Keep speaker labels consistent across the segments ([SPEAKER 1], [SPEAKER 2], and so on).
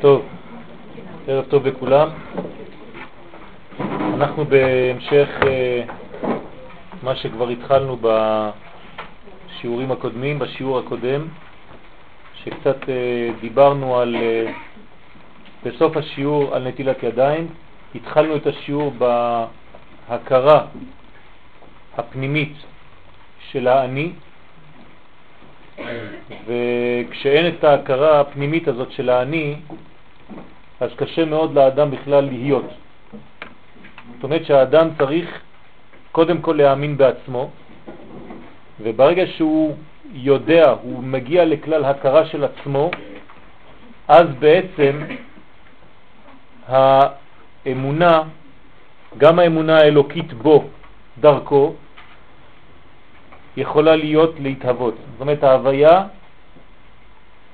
[SPEAKER 1] טוב, ערב טוב לכולם. אנחנו בהמשך אה, מה שכבר התחלנו בשיעורים הקודמים, בשיעור הקודם, שקצת אה, דיברנו על, אה, בסוף השיעור על נטילת ידיים, התחלנו את השיעור בהכרה הפנימית של האני, וכשאין את ההכרה הפנימית הזאת של האני, אז קשה מאוד לאדם בכלל להיות. זאת אומרת שהאדם צריך קודם כל להאמין בעצמו, וברגע שהוא יודע, הוא מגיע לכלל הכרה של עצמו, אז בעצם האמונה, גם האמונה האלוקית בו, דרכו, יכולה להיות להתהוות. זאת אומרת, ההוויה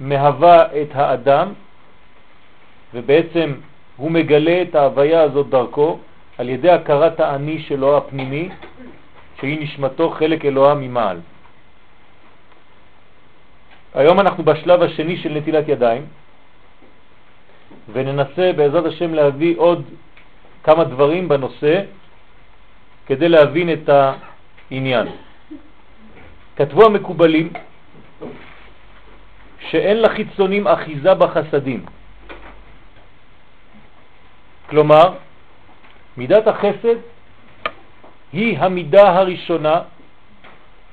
[SPEAKER 1] מהווה את האדם, ובעצם הוא מגלה את ההוויה הזאת דרכו על ידי הכרת האני שלו הפנימי, שהיא נשמתו חלק אלוהה ממעל. היום אנחנו בשלב השני של נטילת ידיים, וננסה בעזרת השם להביא עוד כמה דברים בנושא כדי להבין את העניין. כתבו המקובלים שאין לחיצונים אחיזה בחסדים. כלומר, מידת החסד היא המידה הראשונה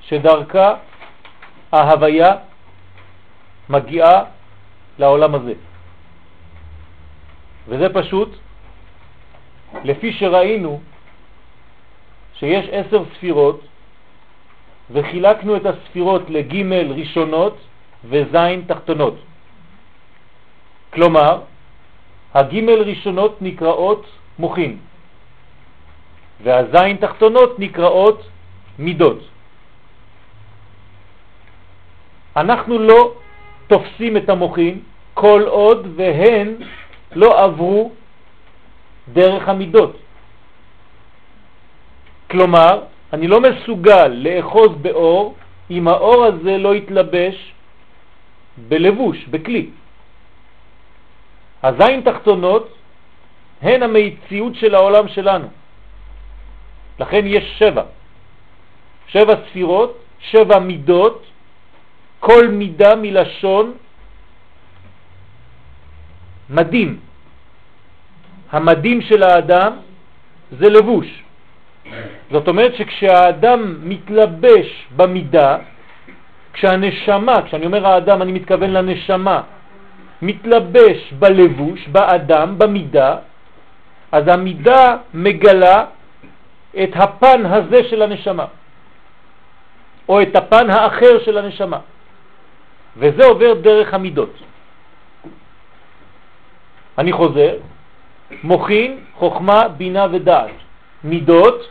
[SPEAKER 1] שדרכה ההוויה מגיעה לעולם הזה. וזה פשוט, לפי שראינו שיש עשר ספירות וחילקנו את הספירות לג' ראשונות וז' תחתונות. כלומר, הג' ראשונות נקראות מוחין, והז' תחתונות נקראות מידות. אנחנו לא תופסים את המוחין כל עוד והן לא עברו דרך המידות. כלומר, אני לא מסוגל לאחוז באור אם האור הזה לא יתלבש בלבוש, בכלי. הזין תחתונות הן המציאות של העולם שלנו. לכן יש שבע. שבע ספירות, שבע מידות, כל מידה מלשון מדים. המדים של האדם זה לבוש. זאת אומרת שכשהאדם מתלבש במידה, כשהנשמה, כשאני אומר האדם אני מתכוון לנשמה, מתלבש בלבוש, באדם, במידה, אז המידה מגלה את הפן הזה של הנשמה, או את הפן האחר של הנשמה, וזה עובר דרך המידות. אני חוזר, מוכין, חוכמה, בינה ודעת. מידות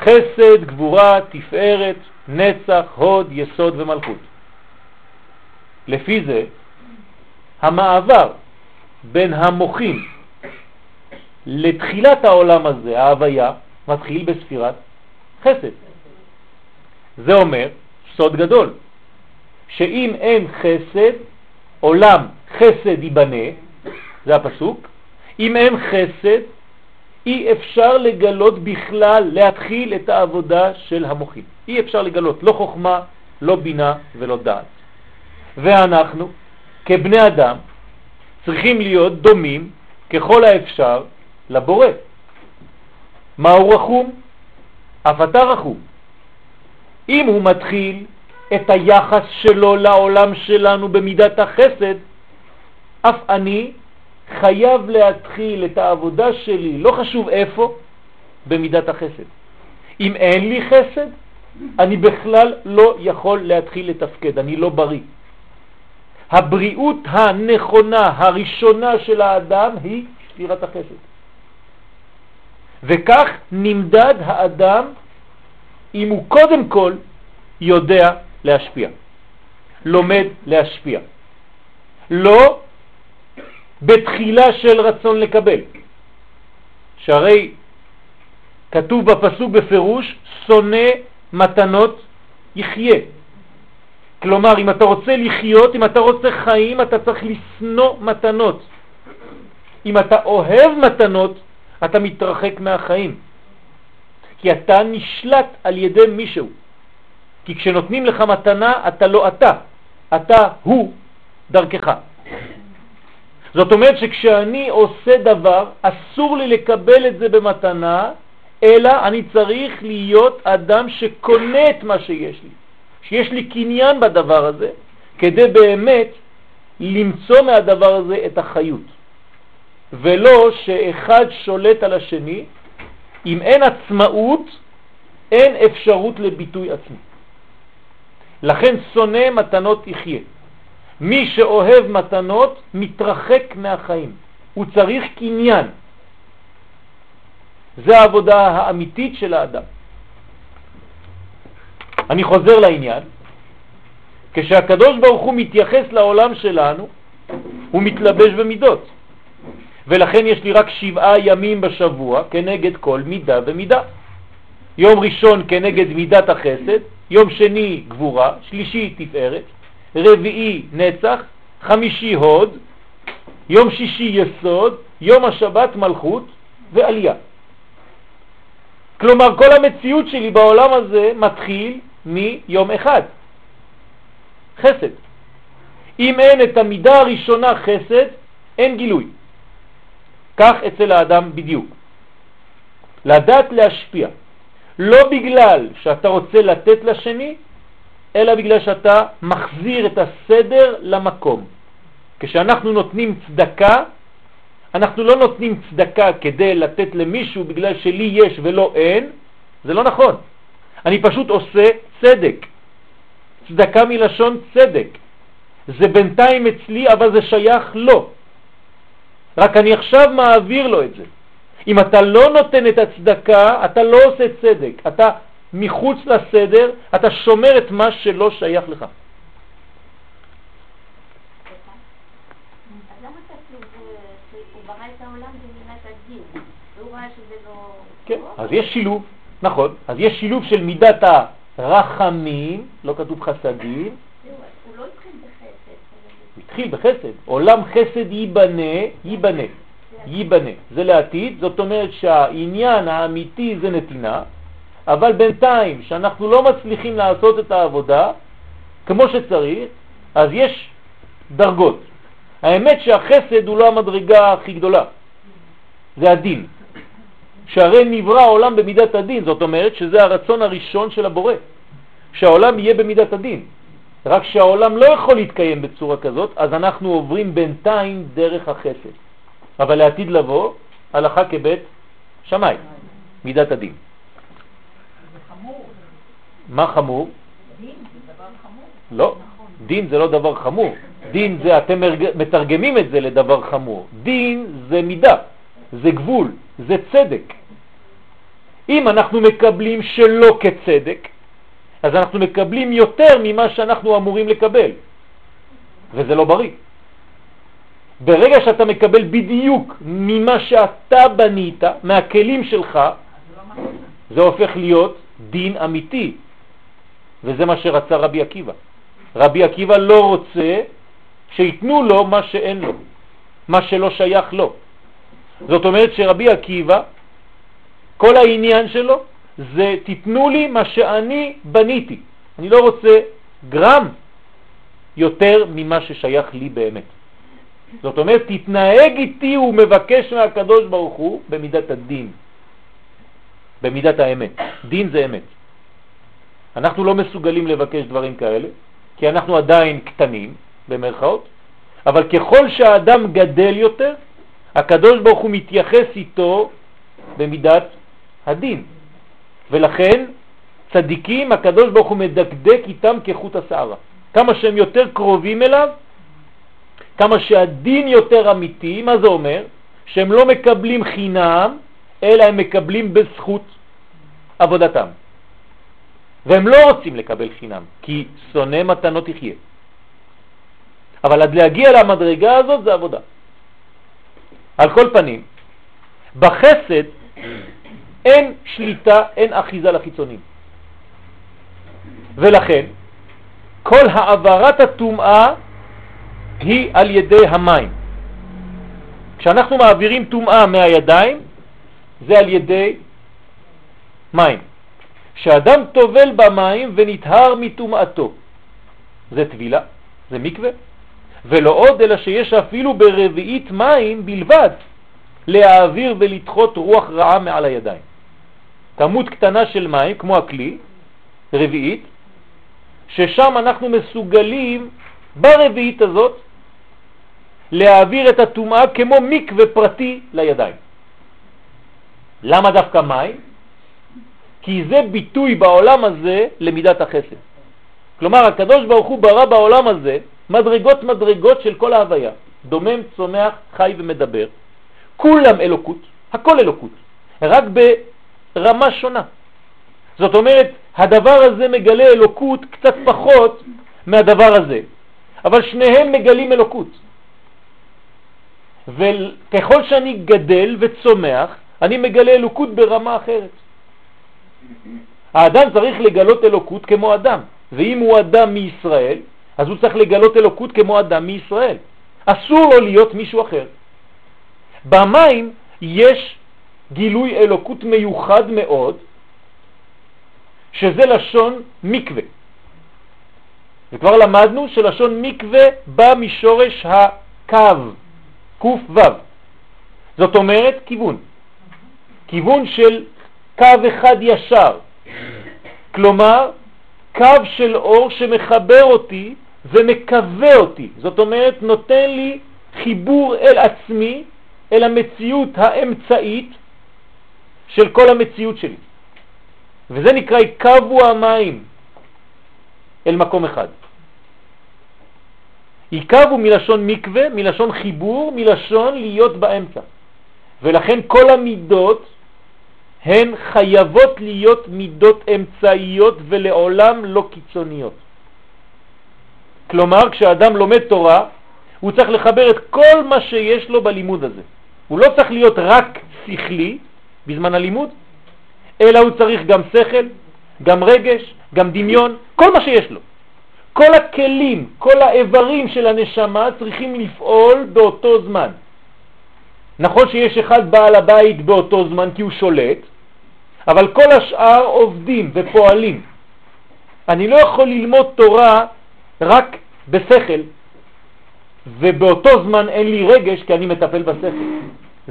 [SPEAKER 1] חסד, גבורה, תפארת, נצח, הוד, יסוד ומלכות. לפי זה, המעבר בין המוחים לתחילת העולם הזה, ההוויה, מתחיל בספירת חסד. זה אומר סוד גדול, שאם אין חסד, עולם חסד ייבנה, זה הפסוק, אם אין חסד, אי אפשר לגלות בכלל, להתחיל את העבודה של המוחים. אי אפשר לגלות לא חוכמה, לא בינה ולא דעת. ואנחנו, כבני אדם, צריכים להיות דומים ככל האפשר לבורא. מהו רחום? אף אתה רחום. אם הוא מתחיל את היחס שלו לעולם שלנו במידת החסד, אף אני חייב להתחיל את העבודה שלי, לא חשוב איפה, במידת החסד. אם אין לי חסד, אני בכלל לא יכול להתחיל לתפקד, אני לא בריא. הבריאות הנכונה הראשונה של האדם היא ספירת החסד. וכך נמדד האדם אם הוא קודם כל יודע להשפיע, לומד להשפיע. לא בתחילה של רצון לקבל. שהרי כתוב בפסוק בפירוש, שונא מתנות יחיה. כלומר, אם אתה רוצה לחיות, אם אתה רוצה חיים, אתה צריך לשנוא מתנות. אם אתה אוהב מתנות, אתה מתרחק מהחיים. כי אתה נשלט על ידי מישהו. כי כשנותנים לך מתנה, אתה לא אתה, אתה הוא דרכך. זאת אומרת שכשאני עושה דבר, אסור לי לקבל את זה במתנה, אלא אני צריך להיות אדם שקונה את מה שיש לי, שיש לי קניין בדבר הזה, כדי באמת למצוא מהדבר הזה את החיות. ולא שאחד שולט על השני, אם אין עצמאות, אין אפשרות לביטוי עצמי. לכן שונא מתנות יחיה. מי שאוהב מתנות מתרחק מהחיים, הוא צריך קניין. זה העבודה האמיתית של האדם. אני חוזר לעניין, כשהקדוש ברוך הוא מתייחס לעולם שלנו, הוא מתלבש במידות. ולכן יש לי רק שבעה ימים בשבוע כנגד כל מידה ומידה. יום ראשון כנגד מידת החסד, יום שני גבורה, שלישי תפארת, רביעי נצח, חמישי הוד, יום שישי יסוד, יום השבת מלכות ועלייה. כלומר, כל המציאות שלי בעולם הזה מתחיל מיום אחד, חסד. אם אין את המידה הראשונה חסד, אין גילוי. כך אצל האדם בדיוק. לדעת להשפיע, לא בגלל שאתה רוצה לתת לשני, אלא בגלל שאתה מחזיר את הסדר למקום. כשאנחנו נותנים צדקה, אנחנו לא נותנים צדקה כדי לתת למישהו בגלל שלי יש ולא אין, זה לא נכון. אני פשוט עושה צדק. צדקה מלשון צדק. זה בינתיים אצלי, אבל זה שייך לו. רק אני עכשיו מעביר לו את זה. אם אתה לא נותן את הצדקה, אתה לא עושה צדק. אתה מחוץ לסדר, אתה שומר את מה שלא שייך לך. כן, אז יש שילוב, נכון, אז יש שילוב של מידת הרחמים, לא כתוב חסדים, התחיל בחסד. עולם חסד ייבנה, ייבנה, ייבנה. זה לעתיד, זאת אומרת שהעניין האמיתי זה נתינה, אבל בינתיים שאנחנו לא מצליחים לעשות את העבודה כמו שצריך, אז יש דרגות. האמת שהחסד הוא לא המדרגה הכי גדולה, זה הדין. שהרי נברא העולם במידת הדין, זאת אומרת שזה הרצון הראשון של הבורא, שהעולם יהיה במידת הדין. רק שהעולם לא יכול להתקיים בצורה כזאת, אז אנחנו עוברים בינתיים דרך החסד. אבל לעתיד לבוא, הלכה כבית שמאי, מידת הדין. מה חמור? דין זה דבר חמור. לא, דין זה לא דבר חמור. דין זה, אתם מתרגמים את זה לדבר חמור. דין זה מידה, זה גבול, זה צדק. אם אנחנו מקבלים שלא כצדק, אז אנחנו מקבלים יותר ממה שאנחנו אמורים לקבל, וזה לא בריא. ברגע שאתה מקבל בדיוק ממה שאתה בנית, מהכלים שלך, זה הופך להיות דין אמיתי, וזה מה שרצה רבי עקיבא. רבי עקיבא לא רוצה שיתנו לו מה שאין לו, מה שלא שייך לו. זאת אומרת שרבי עקיבא, כל העניין שלו זה תיתנו לי מה שאני בניתי. אני לא רוצה גרם יותר ממה ששייך לי באמת. זאת אומרת, תתנהג איתי, הוא מבקש מהקדוש ברוך הוא במידת הדין, במידת האמת. דין זה אמת. אנחנו לא מסוגלים לבקש דברים כאלה, כי אנחנו עדיין קטנים, במרכאות, אבל ככל שהאדם גדל יותר, הקדוש ברוך הוא מתייחס איתו במידת הדין. ולכן צדיקים, הקדוש ברוך הוא מדקדק איתם כחוט השערה. כמה שהם יותר קרובים אליו, כמה שהדין יותר אמיתי, מה זה אומר? שהם לא מקבלים חינם, אלא הם מקבלים בזכות עבודתם. והם לא רוצים לקבל חינם, כי שונא מתנות יחיה. אבל עד להגיע למדרגה הזאת זה עבודה. על כל פנים, בחסד אין שליטה, אין אחיזה לחיצונים. ולכן, כל העברת הטומאה היא על ידי המים. כשאנחנו מעבירים טומאה מהידיים, זה על ידי מים. כשאדם טובל במים ונטהר מטומאתו, זה טבילה, זה מקווה, ולא עוד אלא שיש אפילו ברביעית מים בלבד להעביר ולדחות רוח רעה מעל הידיים. כמות קטנה של מים, כמו הכלי, רביעית, ששם אנחנו מסוגלים ברביעית הזאת להעביר את הטומאה כמו מקווה פרטי לידיים. למה דווקא מים? כי זה ביטוי בעולם הזה למידת החסד. כלומר, הקדוש ברוך הוא ברא בעולם הזה מדרגות מדרגות של כל ההוויה, דומם, צומח, חי ומדבר. כולם אלוקות, הכל אלוקות, רק ברמה שונה. זאת אומרת, הדבר הזה מגלה אלוקות קצת פחות מהדבר הזה, אבל שניהם מגלים אלוקות. וככל שאני גדל וצומח, אני מגלה אלוקות ברמה אחרת. האדם צריך לגלות אלוקות כמו אדם, ואם הוא אדם מישראל, אז הוא צריך לגלות אלוקות כמו אדם מישראל. אסור לו להיות מישהו אחר. במים יש גילוי אלוקות מיוחד מאוד, שזה לשון מקווה. וכבר למדנו שלשון מקווה בא משורש הקו, וו. זאת אומרת כיוון. כיוון של קו אחד ישר. כלומר, קו של אור שמחבר אותי ומקווה אותי. זאת אומרת, נותן לי חיבור אל עצמי, אל המציאות האמצעית של כל המציאות שלי. וזה נקרא יקבו המים אל מקום אחד. יקבו מלשון מקווה, מלשון חיבור, מלשון להיות באמצע. ולכן כל המידות הן חייבות להיות מידות אמצעיות ולעולם לא קיצוניות. כלומר, כשאדם לומד תורה, הוא צריך לחבר את כל מה שיש לו בלימוד הזה. הוא לא צריך להיות רק שכלי בזמן הלימוד, אלא הוא צריך גם שכל, גם רגש, גם דמיון, כל מה שיש לו. כל הכלים, כל האיברים של הנשמה צריכים לפעול באותו זמן. נכון שיש אחד בעל הבית באותו זמן כי הוא שולט, אבל כל השאר עובדים ופועלים. אני לא יכול ללמוד תורה רק בשכל, ובאותו זמן אין לי רגש כי אני מטפל בשכל.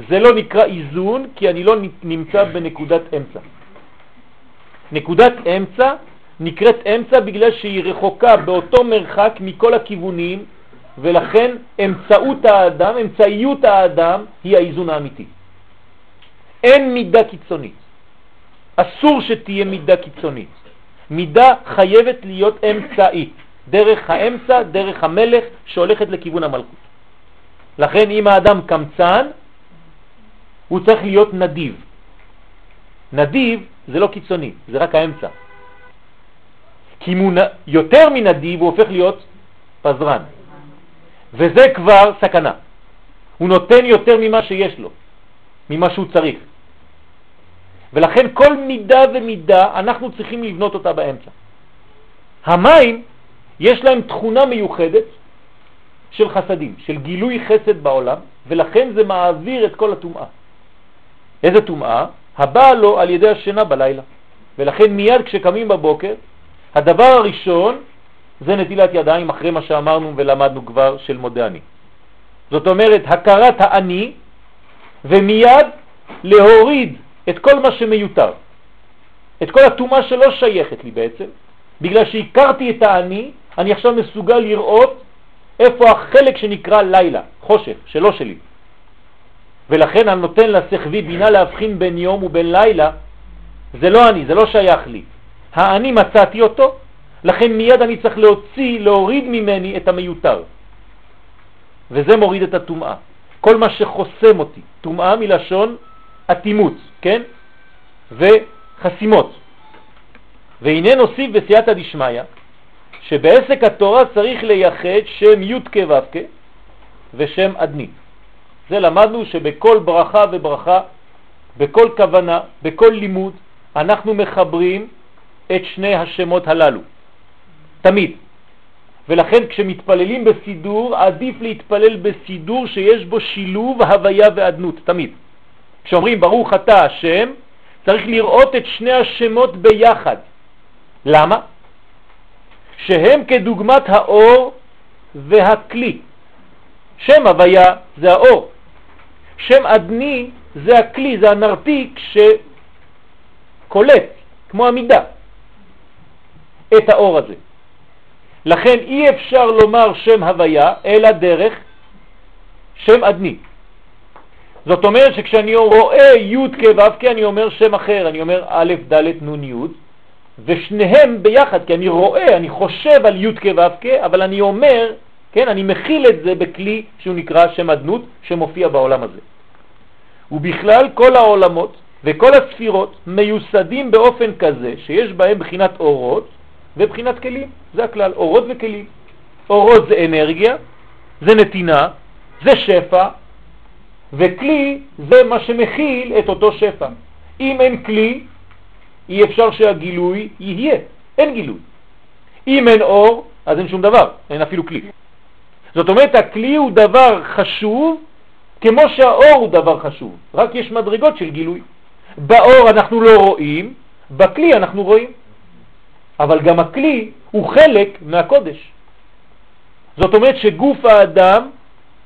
[SPEAKER 1] זה לא נקרא איזון כי אני לא נמצא בנקודת אמצע. נקודת אמצע נקראת אמצע בגלל שהיא רחוקה באותו מרחק מכל הכיוונים ולכן אמצעות האדם, אמצעיות האדם היא האיזון האמיתי. אין מידה קיצונית. אסור שתהיה מידה קיצונית. מידה חייבת להיות אמצעית, דרך האמצע, דרך המלך שהולכת לכיוון המלכות. לכן אם האדם קמצן, הוא צריך להיות נדיב. נדיב זה לא קיצוני, זה רק האמצע. כי אם הוא יותר מנדיב הוא הופך להיות פזרן. וזה כבר סכנה. הוא נותן יותר ממה שיש לו, ממה שהוא צריך. ולכן כל מידה ומידה אנחנו צריכים לבנות אותה באמצע. המים יש להם תכונה מיוחדת של חסדים, של גילוי חסד בעולם, ולכן זה מעביר את כל הטומאה. איזה טומאה? הבאה לו על ידי השינה בלילה. ולכן מיד כשקמים בבוקר, הדבר הראשון זה נטילת ידיים אחרי מה שאמרנו ולמדנו כבר של מודה אני. זאת אומרת, הכרת האני, ומיד להוריד את כל מה שמיותר, את כל התאומה שלא שייכת לי בעצם, בגלל שהכרתי את האני, אני עכשיו מסוגל לראות איפה החלק שנקרא לילה, חושך, שלא שלי. ולכן אני נותן לשכבי בינה להבחין בין יום ובין לילה, זה לא אני, זה לא שייך לי. האני מצאתי אותו, לכן מיד אני צריך להוציא, להוריד ממני את המיותר. וזה מוריד את הטומאה. כל מה שחוסם אותי, טומאה מלשון אטימות, כן? וחסימות. והנה נוסיף בסייעתא דשמיא, שבעסק התורה צריך לייחד שם י' כו' ושם אדני. זה למדנו שבכל ברכה וברכה, בכל כוונה, בכל לימוד, אנחנו מחברים את שני השמות הללו. תמיד. ולכן כשמתפללים בסידור, עדיף להתפלל בסידור שיש בו שילוב הוויה ואדנות, תמיד. כשאומרים ברוך אתה השם, צריך לראות את שני השמות ביחד. למה? שהם כדוגמת האור והכלי. שם הוויה זה האור. שם אדני זה הכלי, זה הנרתיק שקולט, כמו המידה, את האור הזה. לכן אי אפשר לומר שם הוויה, אלא דרך שם אדני. זאת אומרת שכשאני רואה י' כו' אני אומר שם אחר, אני אומר א', ד', נ', י', ושניהם ביחד, כי אני רואה, אני חושב על י' כו' אבל אני אומר, כן, אני מכיל את זה בכלי שהוא נקרא שם אדנות, שמופיע בעולם הזה. ובכלל כל העולמות וכל הספירות מיוסדים באופן כזה שיש בהם בחינת אורות ובחינת כלים. זה הכלל, אורות וכלים. אורות זה אנרגיה, זה נתינה, זה שפע, וכלי זה מה שמכיל את אותו שפע. אם אין כלי, אי אפשר שהגילוי יהיה, אין גילוי. אם אין אור, אז אין שום דבר, אין אפילו כלי. זאת אומרת, הכלי הוא דבר חשוב, כמו שהאור הוא דבר חשוב, רק יש מדרגות של גילוי. באור אנחנו לא רואים, בכלי אנחנו רואים. אבל גם הכלי הוא חלק מהקודש. זאת אומרת שגוף האדם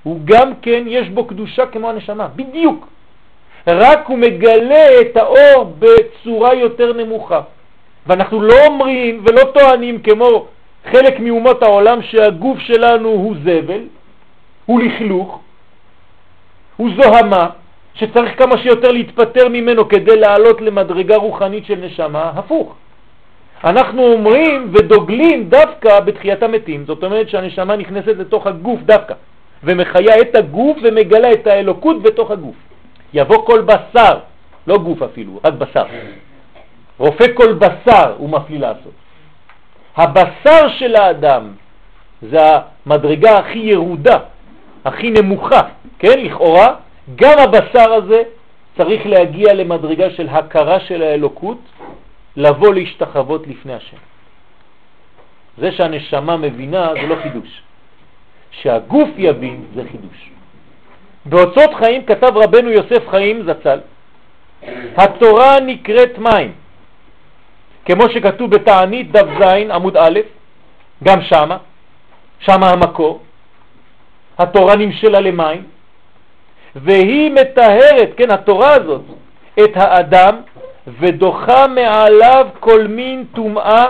[SPEAKER 1] הוא גם כן, יש בו קדושה כמו הנשמה, בדיוק. רק הוא מגלה את האור בצורה יותר נמוכה. ואנחנו לא אומרים ולא טוענים כמו חלק מאומות העולם שהגוף שלנו הוא זבל, הוא לכלוך, הוא זוהמה, שצריך כמה שיותר להתפטר ממנו כדי לעלות למדרגה רוחנית של נשמה, הפוך. אנחנו אומרים ודוגלים דווקא בתחיית המתים, זאת אומרת שהנשמה נכנסת לתוך הגוף דווקא, ומחיה את הגוף ומגלה את האלוקות בתוך הגוף. יבוא כל בשר, לא גוף אפילו, רק בשר. רופא כל בשר הוא מפליא לעשות. הבשר של האדם זה המדרגה הכי ירודה, הכי נמוכה, כן, לכאורה, גם הבשר הזה צריך להגיע למדרגה של הכרה של האלוקות לבוא להשתחוות לפני השם. זה שהנשמה מבינה זה לא חידוש. שהגוף יבין זה חידוש. באוצות חיים כתב רבנו יוסף חיים זצ"ל, התורה נקראת מים, כמו שכתוב בתענית דף זין עמוד א', גם שמה, שמה המקור, התורה נמשלה למים, והיא מטהרת, כן, התורה הזאת, את האדם ודוחה מעליו כל מין טומאה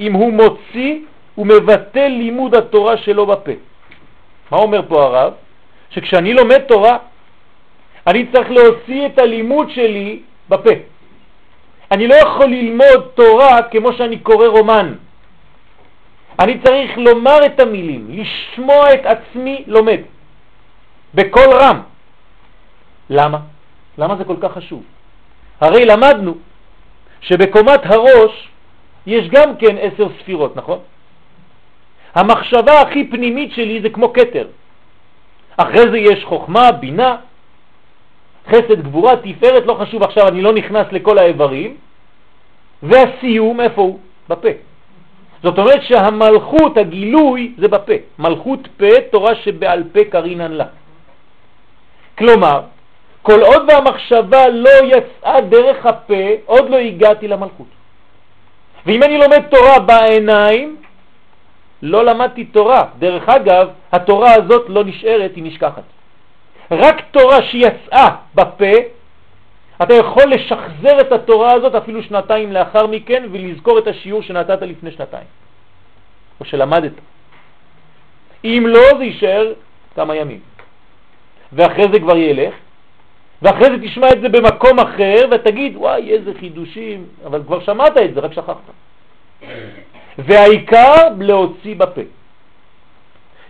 [SPEAKER 1] אם הוא מוציא ומבטל לימוד התורה שלו בפה. מה אומר פה הרב? שכשאני לומד תורה, אני צריך להוציא את הלימוד שלי בפה. אני לא יכול ללמוד תורה כמו שאני קורא רומן. אני צריך לומר את המילים, לשמוע את עצמי לומד, בקול רם. למה? למה זה כל כך חשוב? הרי למדנו שבקומת הראש יש גם כן עשר ספירות, נכון? המחשבה הכי פנימית שלי זה כמו קטר. אחרי זה יש חוכמה, בינה, חסד, גבורה, תפארת, לא חשוב עכשיו, אני לא נכנס לכל האיברים, והסיום, איפה הוא? בפה. זאת אומרת שהמלכות, הגילוי, זה בפה. מלכות פה, תורה שבעל פה קרינן לה. כלומר, כל עוד והמחשבה לא יצאה דרך הפה, עוד לא הגעתי למלכות. ואם אני לומד תורה בעיניים, לא למדתי תורה. דרך אגב, התורה הזאת לא נשארת, היא נשכחת. רק תורה שיצאה בפה, אתה יכול לשחזר את התורה הזאת אפילו שנתיים לאחר מכן ולזכור את השיעור שנתת לפני שנתיים, או שלמדת. אם לא, זה יישאר כמה ימים. ואחרי זה כבר ילך, ואחרי זה תשמע את זה במקום אחר ותגיד, וואי, איזה חידושים, אבל כבר שמעת את זה, רק שכחת. והעיקר להוציא בפה.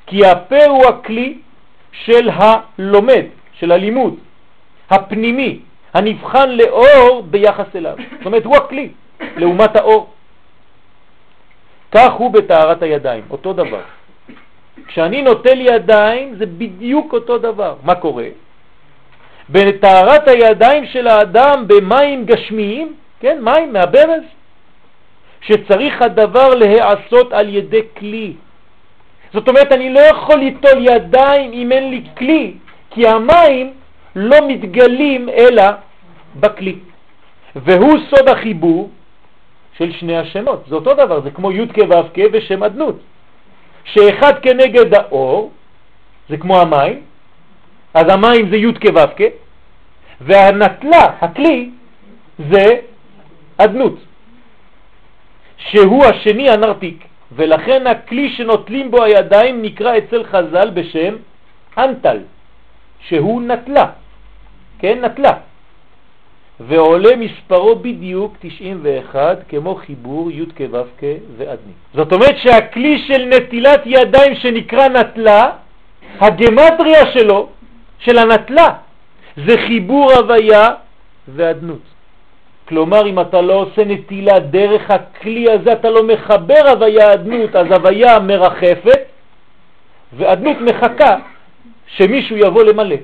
[SPEAKER 1] כי הפה הוא הכלי של הלומד, של הלימוד, הפנימי, הנבחן לאור ביחס אליו. זאת אומרת, הוא הכלי לעומת האור. כך הוא בתארת הידיים, אותו דבר. כשאני נוטל ידיים זה בדיוק אותו דבר. מה קורה? בטהרת הידיים של האדם במים גשמיים, כן, מים מהברז, שצריך הדבר להיעשות על ידי כלי. זאת אומרת, אני לא יכול ליטול ידיים אם אין לי כלי, כי המים לא מתגלים אלא בכלי. והוא סוד החיבור של שני השמות. זה אותו דבר, זה כמו י' כו' ושם אדנות. שאחד כנגד האור, זה כמו המים, אז המים זה י' כו' והנטלה, הכלי, זה אדנות, שהוא השני הנרתיק, ולכן הכלי שנוטלים בו הידיים נקרא אצל חז"ל בשם אנטל, שהוא נטלה, כן, נטלה. ועולה מספרו בדיוק 91 כמו חיבור י' כו' ועדני. זאת אומרת שהכלי של נטילת ידיים שנקרא נטלה, הגמטריה שלו, של הנטלה, זה חיבור הוויה ועדנות. כלומר, אם אתה לא עושה נטילה דרך הכלי הזה, אתה לא מחבר הוויה עדנות, אז הוויה מרחפת, ועדנות מחכה שמישהו יבוא למלא.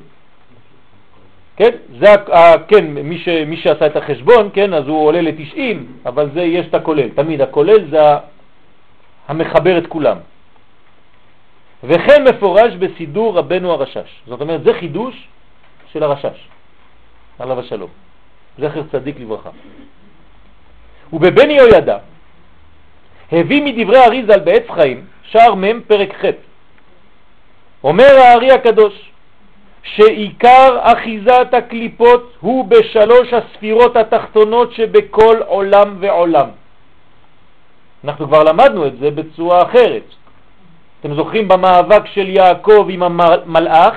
[SPEAKER 1] כן, זה, כן מי, ש, מי שעשה את החשבון, כן, אז הוא עולה ל-90, אבל זה יש את הכולל, תמיד הכולל זה המחבר את כולם. וכן מפורש בסידור רבנו הרשש. זאת אומרת, זה חידוש של הרשש, עליו השלום. זכר צדיק לברכה. ובבן יהוידע הביא מדברי אריזל בעץ חיים, שער מ' פרק ח', אומר הארי הקדוש, שעיקר אחיזת הקליפות הוא בשלוש הספירות התחתונות שבכל עולם ועולם. אנחנו כבר למדנו את זה בצורה אחרת. אתם זוכרים במאבק של יעקב עם המלאך?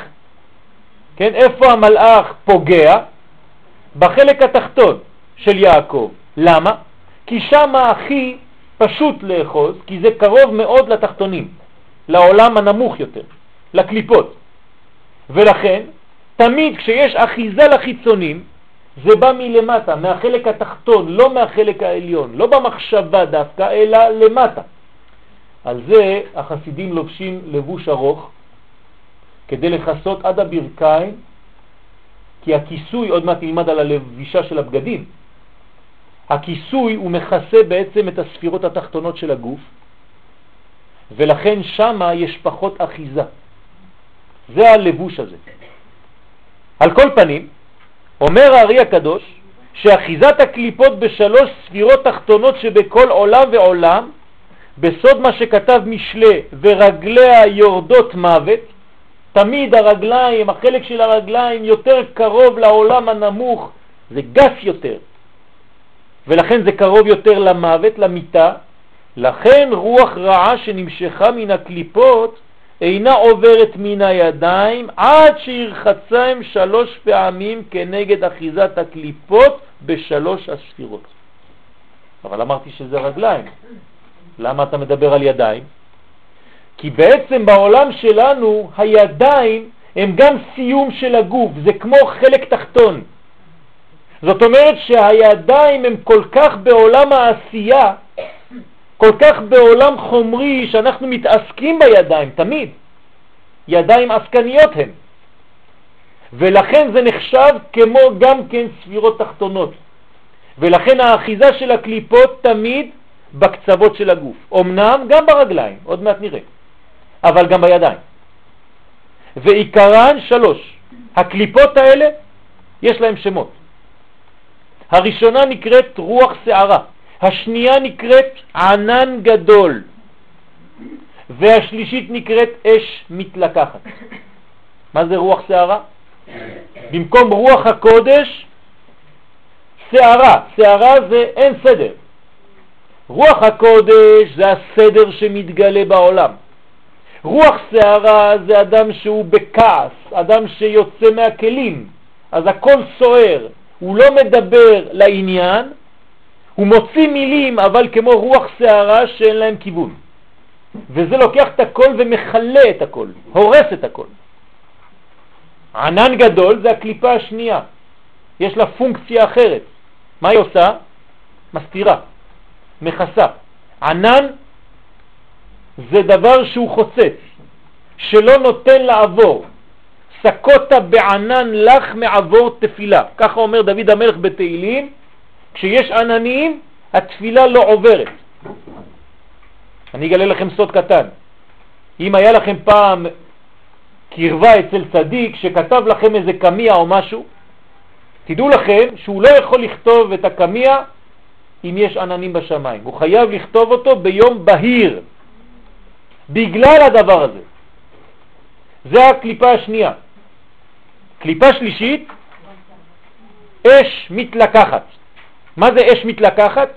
[SPEAKER 1] כן, איפה המלאך פוגע? בחלק התחתון של יעקב. למה? כי שם הכי פשוט לאחוז, כי זה קרוב מאוד לתחתונים, לעולם הנמוך יותר, לקליפות. ולכן, תמיד כשיש אחיזה לחיצונים, זה בא מלמטה, מהחלק התחתון, לא מהחלק העליון, לא במחשבה דווקא, אלא למטה. על זה החסידים לובשים לבוש ארוך כדי לחסות עד הברכיים, כי הכיסוי, עוד מעט נלמד על הלבישה של הבגדים, הכיסוי הוא מכסה בעצם את הספירות התחתונות של הגוף, ולכן שמה יש פחות אחיזה. זה הלבוש הזה. על כל פנים, אומר הארי הקדוש שאחיזת הקליפות בשלוש ספירות תחתונות שבכל עולם ועולם, בסוד מה שכתב משלה ורגליה יורדות מוות, תמיד הרגליים, החלק של הרגליים יותר קרוב לעולם הנמוך, זה גס יותר, ולכן זה קרוב יותר למוות, למיטה, לכן רוח רעה שנמשכה מן הקליפות אינה עוברת מן הידיים עד שירחצם שלוש פעמים כנגד אחיזת הקליפות בשלוש הספירות. אבל אמרתי שזה רגליים. למה אתה מדבר על ידיים? כי בעצם בעולם שלנו הידיים הם גם סיום של הגוף, זה כמו חלק תחתון. זאת אומרת שהידיים הם כל כך בעולם העשייה, כל כך בעולם חומרי שאנחנו מתעסקים בידיים תמיד. ידיים עסקניות הן. ולכן זה נחשב כמו גם כן ספירות תחתונות. ולכן האחיזה של הקליפות תמיד בקצוות של הגוף. אמנם גם ברגליים, עוד מעט נראה, אבל גם בידיים. ועיקרן שלוש. הקליפות האלה, יש להם שמות. הראשונה נקראת רוח שערה, השנייה נקראת ענן גדול, והשלישית נקראת אש מתלקחת. מה זה רוח שערה? במקום רוח הקודש, שערה. שערה זה אין סדר. רוח הקודש זה הסדר שמתגלה בעולם. רוח שערה זה אדם שהוא בכעס, אדם שיוצא מהכלים, אז הכל סוער, הוא לא מדבר לעניין, הוא מוציא מילים אבל כמו רוח שערה שאין להם כיוון. וזה לוקח את הכל ומחלה את הכל, הורס את הכל. ענן גדול זה הקליפה השנייה, יש לה פונקציה אחרת. מה היא עושה? מסתירה, מכסה. ענן זה דבר שהוא חוצץ, שלא נותן לעבור. סקותה בענן לך מעבור תפילה. ככה אומר דוד המלך בתהילים, כשיש עננים התפילה לא עוברת. אני אגלה לכם סוד קטן. אם היה לכם פעם קרבה אצל צדיק שכתב לכם איזה קמיע או משהו, תדעו לכם שהוא לא יכול לכתוב את הקמיע אם יש עננים בשמיים. הוא חייב לכתוב אותו ביום בהיר, בגלל הדבר הזה. זה הקליפה השנייה. קליפה שלישית, אש מתלקחת. מה זה אש מתלקחת?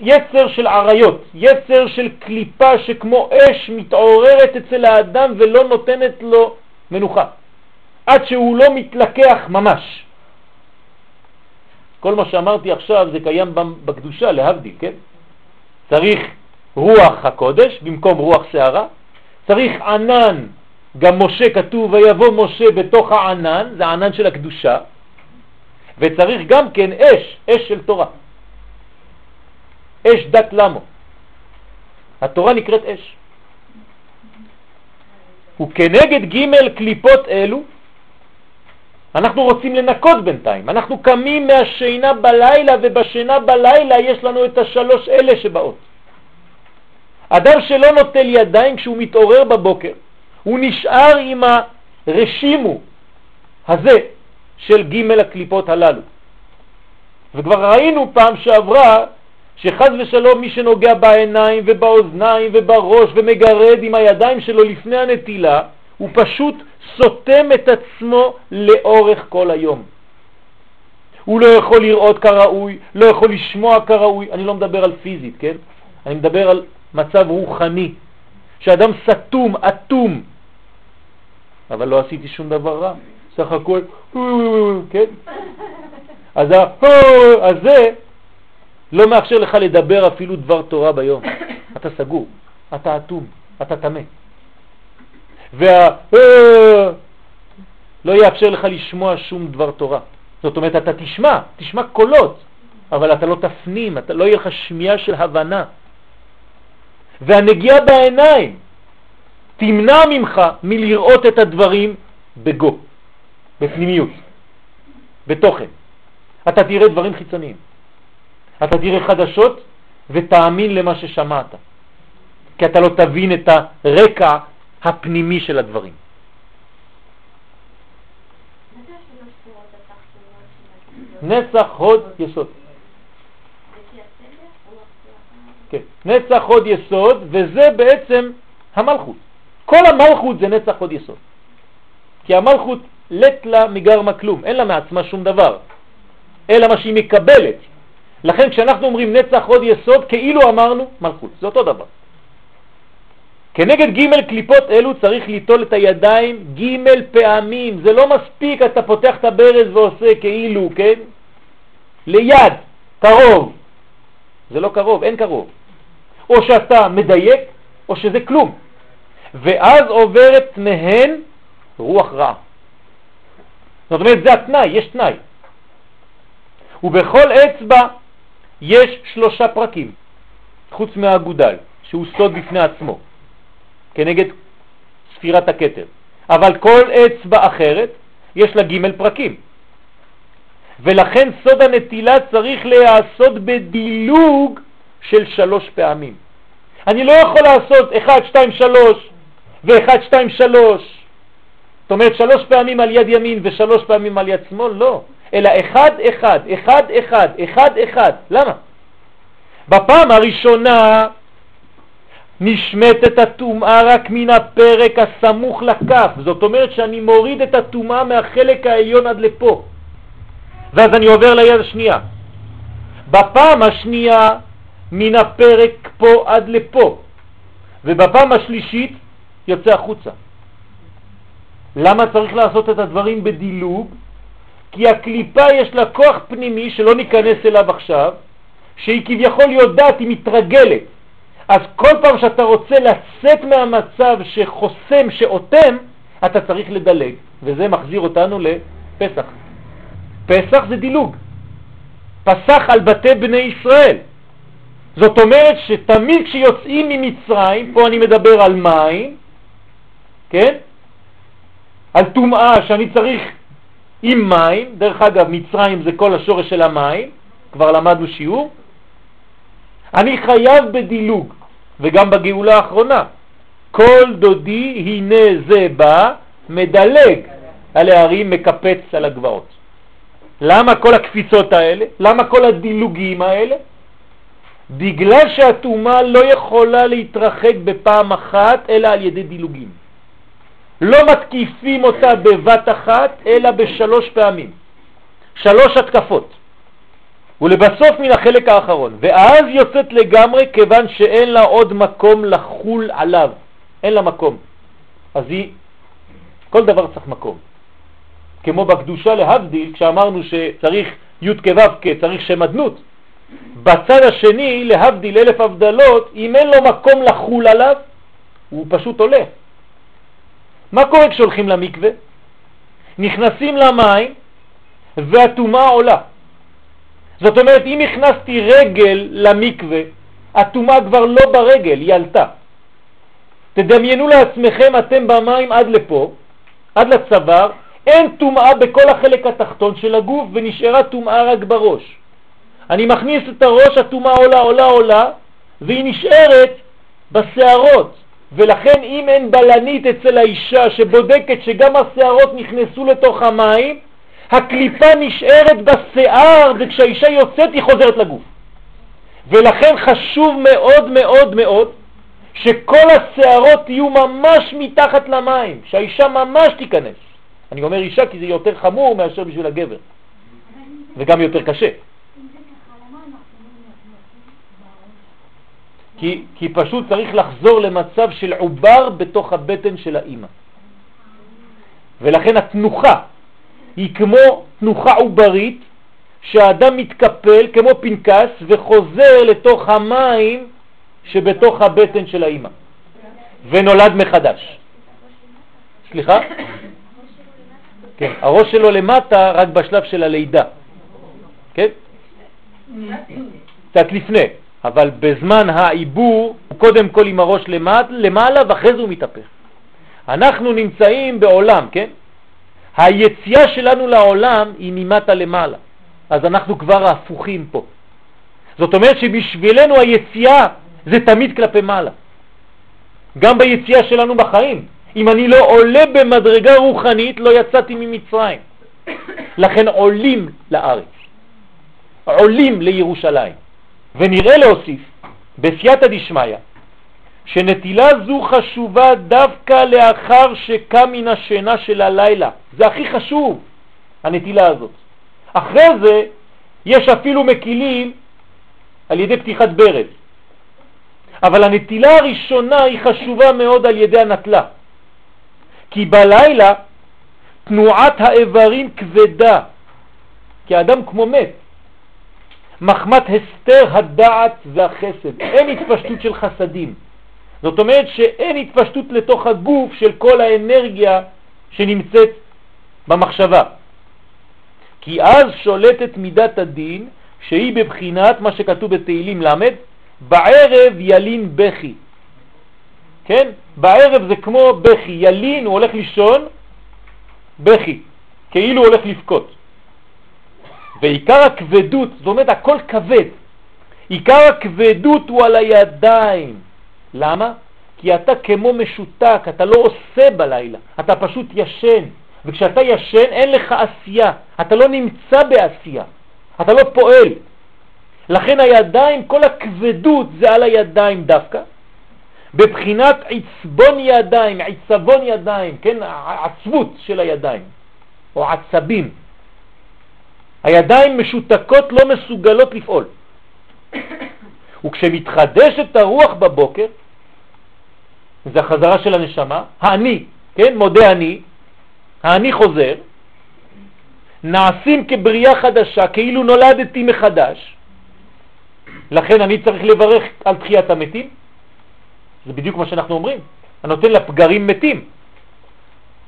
[SPEAKER 1] יצר של עריות, יצר של קליפה שכמו אש מתעוררת אצל האדם ולא נותנת לו מנוחה, עד שהוא לא מתלקח ממש. כל מה שאמרתי עכשיו זה קיים בקדושה, להבדיל, כן? צריך רוח הקודש במקום רוח שערה, צריך ענן, גם משה כתוב ויבוא משה בתוך הענן, זה הענן של הקדושה, וצריך גם כן אש, אש של תורה. אש דת למו. התורה נקראת אש. וכנגד ג' קליפות אלו אנחנו רוצים לנקות בינתיים. אנחנו קמים מהשינה בלילה, ובשינה בלילה יש לנו את השלוש אלה שבאות. אדם שלא נוטל ידיים כשהוא מתעורר בבוקר, הוא נשאר עם הרשימו הזה של ג' הקליפות הללו. וכבר ראינו פעם שעברה שחז ושלום מי שנוגע בעיניים ובאוזניים ובראש ומגרד עם הידיים שלו לפני הנטילה, הוא פשוט סותם את עצמו לאורך כל היום. הוא לא יכול לראות כראוי, לא יכול לשמוע כראוי, אני לא מדבר על פיזית, כן? אני מדבר על מצב רוחני, שאדם סתום, אטום, אבל לא עשיתי שום דבר רע, סך הכל, כן? אז הזה לא מאפשר לך לדבר אפילו דבר תורה ביום. אתה סגור, אתה אטום, אתה תמה. וה... לא יאפשר לך לשמוע שום דבר תורה. זאת אומרת, אתה תשמע, תשמע קולות, אבל אתה לא תפנים, אתה, לא יהיה לך שמיעה של הבנה. והנגיעה בעיניים תמנע ממך מלראות את הדברים בגו, בפנימיות, בתוכן. אתה תראה דברים חיצוניים. אתה תראה חדשות ותאמין למה ששמעת, כי אתה לא תבין את הרקע הפנימי של הדברים. נצח הוד יסוד. כן, נצח הוד יסוד, וזה בעצם המלכות. כל המלכות זה נצח הוד יסוד. כי המלכות לט לה מגרמה כלום, אין לה מעצמה שום דבר, אלא מה שהיא מקבלת. לכן כשאנחנו אומרים נצח הוד יסוד, כאילו אמרנו מלכות, זה אותו דבר. כנגד ג' קליפות אלו צריך ליטול את הידיים ג' פעמים, זה לא מספיק, אתה פותח את הברז ועושה כאילו, כן? ליד, קרוב. זה לא קרוב, אין קרוב. או שאתה מדייק, או שזה כלום. ואז עוברת מהן רוח רע. זאת אומרת, זה התנאי, יש תנאי. ובכל אצבע יש שלושה פרקים, חוץ מהאגודל, שהוא סוד בפני עצמו. כנגד ספירת הקטר. אבל כל אצבע אחרת יש לה ג' פרקים. ולכן סוד הנטילה צריך להיעשות בדילוג של שלוש פעמים. אני לא יכול לעשות 1, 2, 3 ו-1, 2, 3. זאת אומרת שלוש פעמים על יד ימין ושלוש פעמים על יד שמאל? לא. אלא אחד, אחד, אחד, אחד, אחד, אחד. למה? בפעם הראשונה נשמטת הטומאה רק מן הפרק הסמוך לכף, זאת אומרת שאני מוריד את הטומאה מהחלק העליון עד לפה, ואז אני עובר ליד השנייה. בפעם השנייה מן הפרק פה עד לפה, ובפעם השלישית יוצא החוצה. למה צריך לעשות את הדברים בדילוג? כי הקליפה יש לה כוח פנימי שלא ניכנס אליו עכשיו, שהיא כביכול יודעת, היא מתרגלת. אז כל פעם שאתה רוצה לצאת מהמצב שחוסם, שאותם, אתה צריך לדלג, וזה מחזיר אותנו לפסח. פסח זה דילוג. פסח על בתי בני ישראל. זאת אומרת שתמיד כשיוצאים ממצרים, פה אני מדבר על מים, כן? על טומאה שאני צריך עם מים, דרך אגב מצרים זה כל השורש של המים, כבר למדנו שיעור, אני חייב בדילוג, וגם בגאולה האחרונה. כל דודי הנה זה בא, מדלג על הערים, מקפץ על הגבעות. למה כל הקפיצות האלה? למה כל הדילוגים האלה? בגלל שהתאומה לא יכולה להתרחק בפעם אחת, אלא על ידי דילוגים. לא מתקיפים אותה בבת אחת, אלא בשלוש פעמים. שלוש התקפות. ולבסוף מן החלק האחרון, ואז יוצאת לגמרי כיוון שאין לה עוד מקום לחול עליו, אין לה מקום. אז היא, כל דבר צריך מקום. כמו בקדושה להבדיל, כשאמרנו שצריך י' כו' צריך שם בצד השני, להבדיל אלף הבדלות, אם אין לו מקום לחול עליו, הוא פשוט עולה. מה קורה כשהולכים למקווה? נכנסים למים והטומאה עולה. זאת אומרת, אם הכנסתי רגל למקווה, הטומאה כבר לא ברגל, היא עלתה. תדמיינו לעצמכם, אתם במים עד לפה, עד לצוואר, אין טומאה בכל החלק התחתון של הגוף ונשארה טומאה רק בראש. אני מכניס את הראש, הטומאה עולה, עולה, עולה, והיא נשארת בשערות. ולכן אם אין בלנית אצל האישה שבודקת שגם השערות נכנסו לתוך המים, הקליפה נשארת בשיער וכשהאישה יוצאת היא חוזרת לגוף. ולכן חשוב מאוד מאוד מאוד שכל השערות יהיו ממש מתחת למים, שהאישה ממש תיכנס. אני אומר אישה כי זה יותר חמור מאשר בשביל הגבר, וגם יותר קשה. כי, כי פשוט צריך לחזור למצב של עובר בתוך הבטן של האימא. ולכן התנוחה היא כמו תנוחה עוברית שהאדם מתקפל כמו פנקס וחוזר לתוך המים שבתוך הבטן של האימא ונולד מחדש. סליחה? כן, הראש שלו למטה רק בשלב של הלידה. כן? קצת לפני. אבל בזמן העיבור הוא קודם כל עם הראש למעלה, למעלה ואחרי זה הוא מתהפך. אנחנו נמצאים בעולם, כן? היציאה שלנו לעולם היא ממטה למעלה, אז אנחנו כבר הפוכים פה. זאת אומרת שבשבילנו היציאה זה תמיד כלפי מעלה. גם ביציאה שלנו בחיים. אם אני לא עולה במדרגה רוחנית, לא יצאתי ממצרים. לכן עולים לארץ, עולים לירושלים. ונראה להוסיף בסייעתא דשמיא שנטילה זו חשובה דווקא לאחר שקם מן השינה של הלילה. זה הכי חשוב, הנטילה הזאת. אחרי זה יש אפילו מקילים על ידי פתיחת ברז. אבל הנטילה הראשונה היא חשובה מאוד על ידי הנטלה. כי בלילה תנועת האיברים כבדה, כי האדם כמו מת. מחמת הסתר הדעת והחסד. אין התפשטות של חסדים. זאת אומרת שאין התפשטות לתוך הגוף של כל האנרגיה שנמצאת במחשבה. כי אז שולטת מידת הדין שהיא בבחינת מה שכתוב בתהילים למד, בערב ילין בכי. כן? בערב זה כמו בכי, ילין, הוא הולך לישון, בכי, כאילו הוא הולך לבכות. ועיקר הכבדות, זאת אומרת הכל כבד, עיקר הכבדות הוא על הידיים. למה? כי אתה כמו משותק, אתה לא עושה בלילה, אתה פשוט ישן. וכשאתה ישן אין לך עשייה, אתה לא נמצא בעשייה, אתה לא פועל. לכן הידיים, כל הכבדות זה על הידיים דווקא, בבחינת עצבון ידיים, עצבון ידיים, כן, העצבות של הידיים, או עצבים. הידיים משותקות, לא מסוגלות לפעול. וכשמתחדשת הרוח בבוקר, זה החזרה של הנשמה, האני, כן, מודה אני, האני חוזר, נעשים כבריאה חדשה, כאילו נולדתי מחדש, לכן אני צריך לברך על תחיית המתים, זה בדיוק מה שאנחנו אומרים, הנותן לפגרים מתים,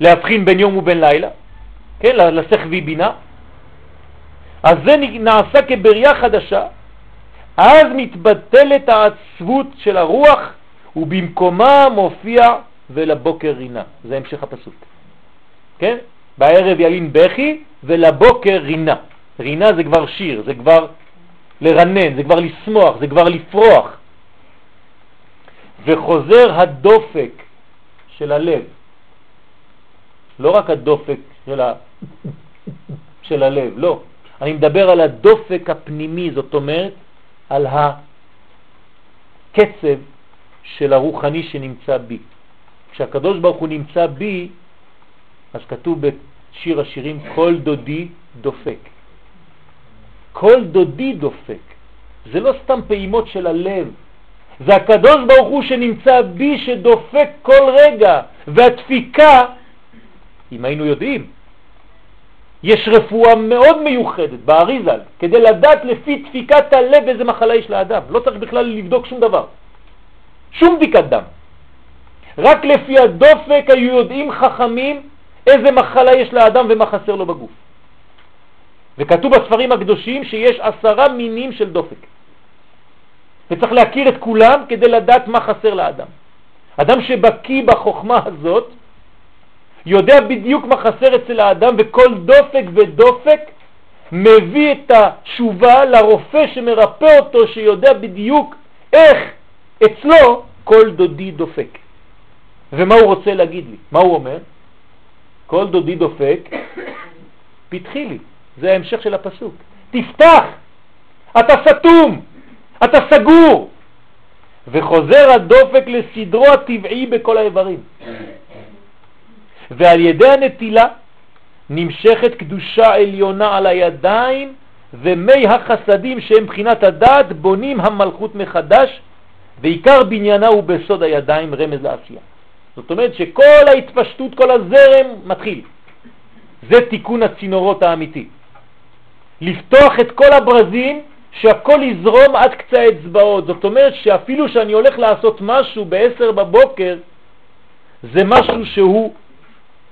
[SPEAKER 1] להבחין בין יום ובין לילה, כן, לסך בינה, אז זה נעשה כבריאה חדשה, אז מתבטלת העצבות של הרוח ובמקומה מופיע ולבוקר רינה. זה המשך הפסוק. כן? בערב ילין בכי ולבוקר רינה. רינה זה כבר שיר, זה כבר לרנן, זה כבר לשמוח, זה כבר לפרוח. וחוזר הדופק של הלב, לא רק הדופק של, ה... של הלב, לא. אני מדבר על הדופק הפנימי, זאת אומרת, על הקצב של הרוחני שנמצא בי. כשהקדוש ברוך הוא נמצא בי, אז כתוב בשיר השירים, כל דודי דופק. כל דודי דופק. זה לא סתם פעימות של הלב, זה הקדוש ברוך הוא שנמצא בי שדופק כל רגע, והדפיקה, אם היינו יודעים, יש רפואה מאוד מיוחדת באריזל, כדי לדעת לפי דפיקת הלב איזה מחלה יש לאדם. לא צריך בכלל לבדוק שום דבר. שום בדיקת דם. רק לפי הדופק היו יודעים חכמים איזה מחלה יש לאדם ומה חסר לו בגוף. וכתוב בספרים הקדושים שיש עשרה מינים של דופק. וצריך להכיר את כולם כדי לדעת מה חסר לאדם. אדם שבקי בחוכמה הזאת יודע בדיוק מה חסר אצל האדם וכל דופק ודופק מביא את התשובה לרופא שמרפא אותו שיודע בדיוק איך אצלו כל דודי דופק. ומה הוא רוצה להגיד לי? מה הוא אומר? כל דודי דופק, פתחי לי. זה ההמשך של הפסוק. תפתח! אתה סתום! אתה סגור! וחוזר הדופק לסדרו הטבעי בכל האיברים. ועל ידי הנטילה נמשכת קדושה עליונה על הידיים ומי החסדים שהם בחינת הדעת בונים המלכות מחדש ועיקר בניינה הוא בסוד הידיים רמז לעשייה. זאת אומרת שכל ההתפשטות, כל הזרם מתחיל. זה תיקון הצינורות האמיתי. לפתוח את כל הברזים שהכל יזרום עד קצה האצבעות. זאת אומרת שאפילו שאני הולך לעשות משהו ב-10 בבוקר, זה משהו שהוא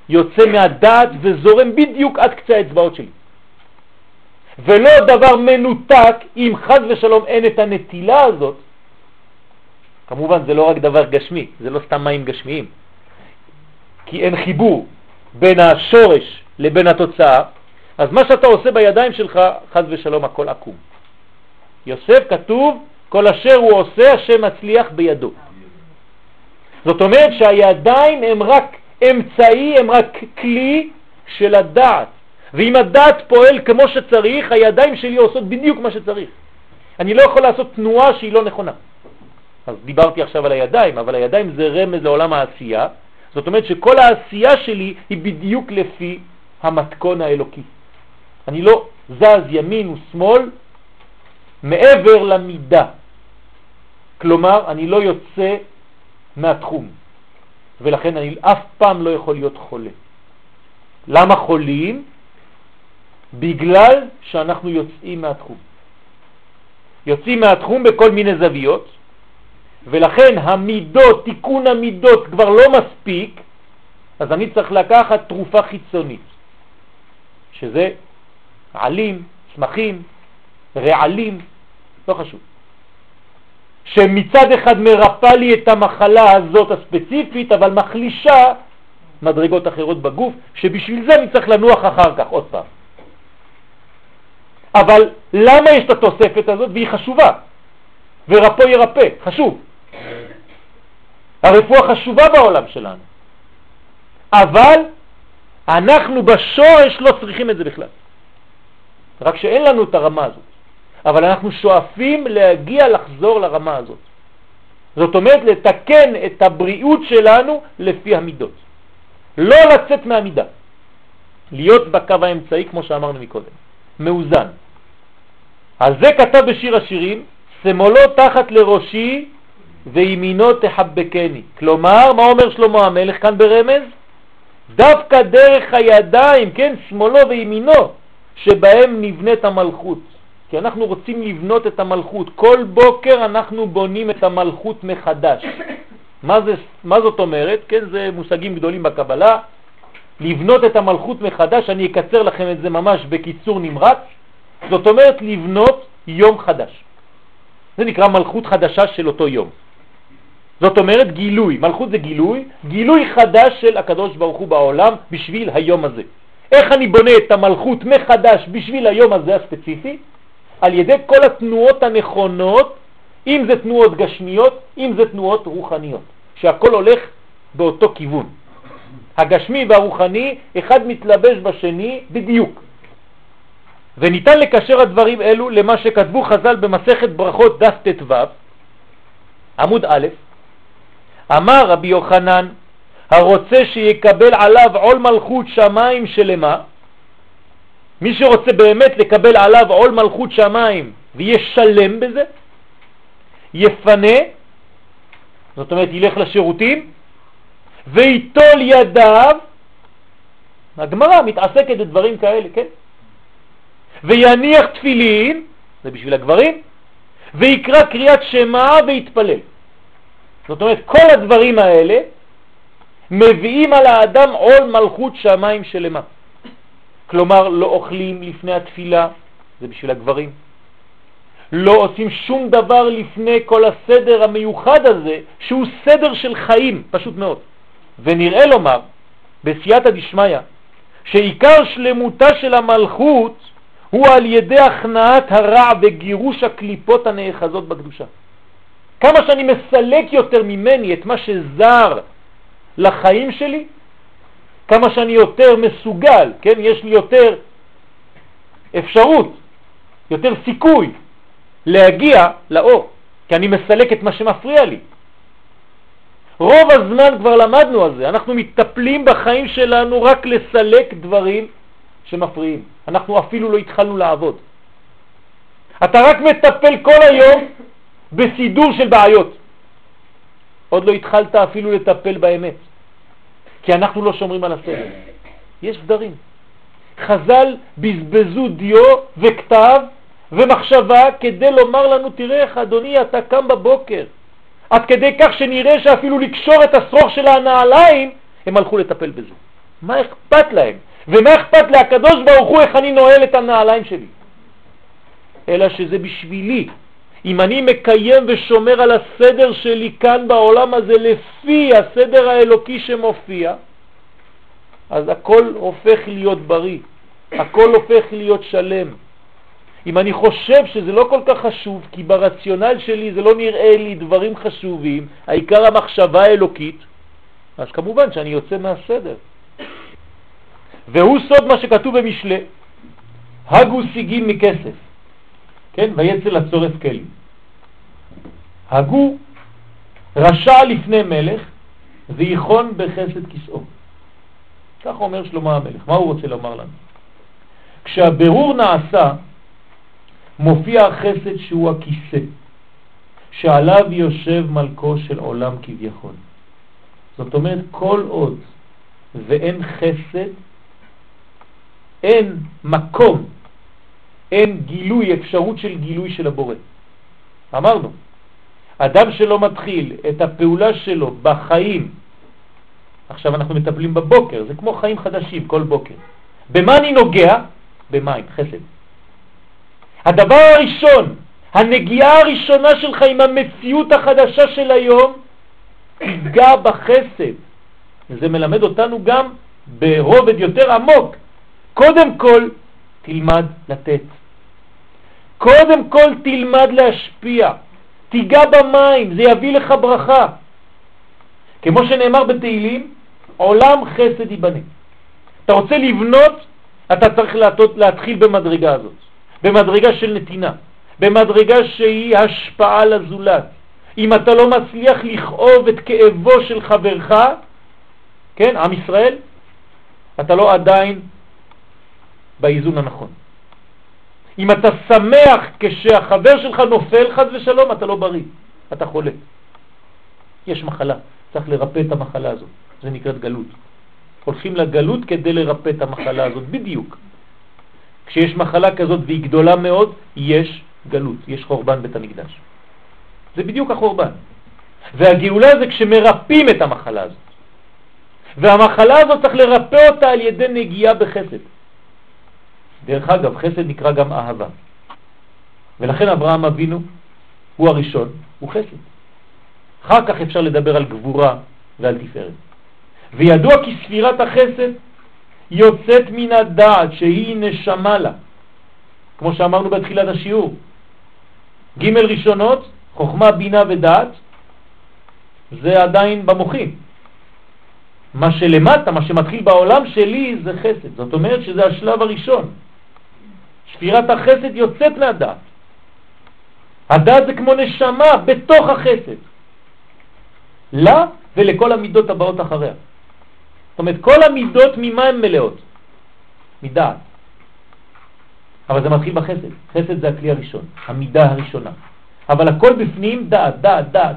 [SPEAKER 1] יוצא מהדעת וזורם בדיוק עד קצה האצבעות שלי. ולא דבר מנותק אם חז ושלום אין את הנטילה הזאת. כמובן זה לא רק דבר גשמי, זה לא סתם מים גשמיים, כי אין חיבור בין השורש לבין התוצאה, אז מה שאתה עושה בידיים שלך, חז ושלום הכל עקום. יוסף כתוב, כל אשר הוא עושה, השם מצליח בידו. זאת אומרת שהידיים הם רק אמצעי, הם רק כלי של הדעת. ואם הדעת פועל כמו שצריך, הידיים שלי עושות בדיוק מה שצריך. אני לא יכול לעשות תנועה שהיא לא נכונה. אז דיברתי עכשיו על הידיים, אבל הידיים זה רמז לעולם העשייה. זאת אומרת שכל העשייה שלי היא בדיוק לפי המתכון האלוקי. אני לא זז ימין ושמאל מעבר למידה. כלומר, אני לא יוצא מהתחום. ולכן אני אף פעם לא יכול להיות חולה. למה חולים? בגלל שאנחנו יוצאים מהתחום. יוצאים מהתחום בכל מיני זוויות, ולכן המידות, תיקון המידות כבר לא מספיק, אז אני צריך לקחת תרופה חיצונית, שזה עלים, צמחים, רעלים, לא חשוב. שמצד אחד מרפא לי את המחלה הזאת הספציפית, אבל מחלישה מדרגות אחרות בגוף, שבשביל זה אני צריך לנוח אחר כך, עוד פעם. אבל למה יש את התוספת הזאת? והיא חשובה. ורפוא ירפא, חשוב. הרפואה חשובה בעולם שלנו. אבל אנחנו בשורש לא צריכים את זה בכלל. רק שאין לנו את הרמה הזאת. אבל אנחנו שואפים להגיע לחזור לרמה הזאת. זאת אומרת לתקן את הבריאות שלנו לפי המידות. לא לצאת מהמידה. להיות בקו האמצעי כמו שאמרנו מקודם. מאוזן. על זה כתב בשיר השירים, שמאלו תחת לראשי וימינו תחבקני. כלומר, מה אומר שלמה המלך כאן ברמז? דווקא דרך הידיים, כן, שמאלו וימינו, שבהם נבנית המלכות. כי אנחנו רוצים לבנות את המלכות. כל בוקר אנחנו בונים את המלכות מחדש. מה, זה, מה זאת אומרת? כן, זה מושגים גדולים בקבלה. לבנות את המלכות מחדש, אני אקצר לכם את זה ממש בקיצור נמרץ. זאת אומרת לבנות יום חדש. זה נקרא מלכות חדשה של אותו יום. זאת אומרת גילוי, מלכות זה גילוי, גילוי חדש של הקדוש ברוך הוא בעולם בשביל היום הזה. איך אני בונה את המלכות מחדש בשביל היום הזה הספציפי? על ידי כל התנועות הנכונות, אם זה תנועות גשמיות, אם זה תנועות רוחניות, שהכל הולך באותו כיוון. הגשמי והרוחני, אחד מתלבש בשני בדיוק. וניתן לקשר הדברים אלו למה שכתבו חז"ל במסכת ברכות דף ט"ו, עמוד א', אמר רבי יוחנן, הרוצה שיקבל עליו עול מלכות שמיים שלמה, מי שרוצה באמת לקבל עליו עול מלכות שמיים וישלם בזה, יפנה, זאת אומרת ילך לשירותים, ויטול ידיו, הגמרא מתעסקת בדברים כאלה, כן? ויניח תפילין, זה בשביל הגברים, ויקרא קריאת שמה ויתפלל. זאת אומרת, כל הדברים האלה מביאים על האדם עול מלכות שמיים שלמה. כלומר, לא אוכלים לפני התפילה, זה בשביל הגברים. לא עושים שום דבר לפני כל הסדר המיוחד הזה, שהוא סדר של חיים, פשוט מאוד. ונראה לומר, בסייעתא דשמיא, שעיקר שלמותה של המלכות הוא על ידי הכנעת הרע וגירוש הקליפות הנאחזות בקדושה. כמה שאני מסלק יותר ממני את מה שזר לחיים שלי, כמה שאני יותר מסוגל, כן? יש לי יותר אפשרות, יותר סיכוי להגיע לאור, כי אני מסלק את מה שמפריע לי. רוב הזמן כבר למדנו על זה, אנחנו מטפלים בחיים שלנו רק לסלק דברים שמפריעים. אנחנו אפילו לא התחלנו לעבוד. אתה רק מטפל כל היום בסידור של בעיות. עוד לא התחלת אפילו לטפל באמת, כי אנחנו לא שומרים על הסדר. יש סדרים. חז"ל בזבזו דיו וכתב ומחשבה כדי לומר לנו, תראה איך אדוני אתה קם בבוקר, עד כדי כך שנראה שאפילו לקשור את השרוך של הנעליים, הם הלכו לטפל בזה. מה אכפת להם? ומה אכפת להקדוש ברוך הוא איך אני נועל את הנעליים שלי? אלא שזה בשבילי. אם אני מקיים ושומר על הסדר שלי כאן בעולם הזה לפי הסדר האלוקי שמופיע, אז הכל הופך להיות בריא, הכל הופך להיות שלם. אם אני חושב שזה לא כל כך חשוב, כי ברציונל שלי זה לא נראה לי דברים חשובים, העיקר המחשבה האלוקית, אז כמובן שאני יוצא מהסדר. והוא סוד מה שכתוב במשלה, הגו סיגים מכסף, כן, ויצא לצורף כלים. הגו רשע לפני מלך ויכון בחסד כסאו. כך אומר שלמה המלך. מה הוא רוצה לומר לנו? כשהבירור נעשה, מופיע החסד שהוא הכיסא, שעליו יושב מלכו של עולם כביכול. זאת אומרת, כל עוד ואין חסד, אין מקום, אין גילוי, אפשרות של גילוי של הבורא. אמרנו, אדם שלא מתחיל את הפעולה שלו בחיים, עכשיו אנחנו מטפלים בבוקר, זה כמו חיים חדשים כל בוקר. במה אני נוגע? במים, חסד. הדבר הראשון, הנגיעה הראשונה שלך עם המציאות החדשה של היום, תיגע בחסד. וזה מלמד אותנו גם ברובד יותר עמוק. קודם כל, תלמד לתת. קודם כל תלמד להשפיע. תיגע במים, זה יביא לך ברכה. כמו שנאמר בתהילים, עולם חסד ייבנה. אתה רוצה לבנות, אתה צריך להתחיל במדרגה הזאת. במדרגה של נתינה, במדרגה שהיא השפעה לזולת. אם אתה לא מצליח לכאוב את כאבו של חברך, כן, עם ישראל, אתה לא עדיין באיזון הנכון. אם אתה שמח כשהחבר שלך נופל חז ושלום, אתה לא בריא, אתה חולה. יש מחלה, צריך לרפא את המחלה הזאת, זה נקראת גלות. הולכים לגלות כדי לרפא את המחלה הזאת, בדיוק. כשיש מחלה כזאת והיא גדולה מאוד, יש גלות, יש חורבן בית המקדש. זה בדיוק החורבן. והגאולה זה כשמרפאים את המחלה הזאת. והמחלה הזאת צריך לרפא אותה על ידי נגיעה בחסד. דרך אגב, חסד נקרא גם אהבה. ולכן אברהם אבינו הוא הראשון, הוא חסד. אחר כך אפשר לדבר על גבורה ועל תפארת. וידוע כי ספירת החסד יוצאת מן הדעת שהיא נשמה לה, כמו שאמרנו בתחילת השיעור. ג' ראשונות, חוכמה, בינה ודעת, זה עדיין במוחים. מה שלמטה, מה שמתחיל בעולם שלי זה חסד. זאת אומרת שזה השלב הראשון. שפירת החסד יוצאת מהדעת. הדעת זה כמו נשמה בתוך החסד. לה ולכל המידות הבאות אחריה. זאת אומרת, כל המידות ממה הן מלאות? מדעת. אבל זה מתחיל בחסד. חסד זה הכלי הראשון, המידה הראשונה. אבל הכל בפנים דעת, דעת, דעת.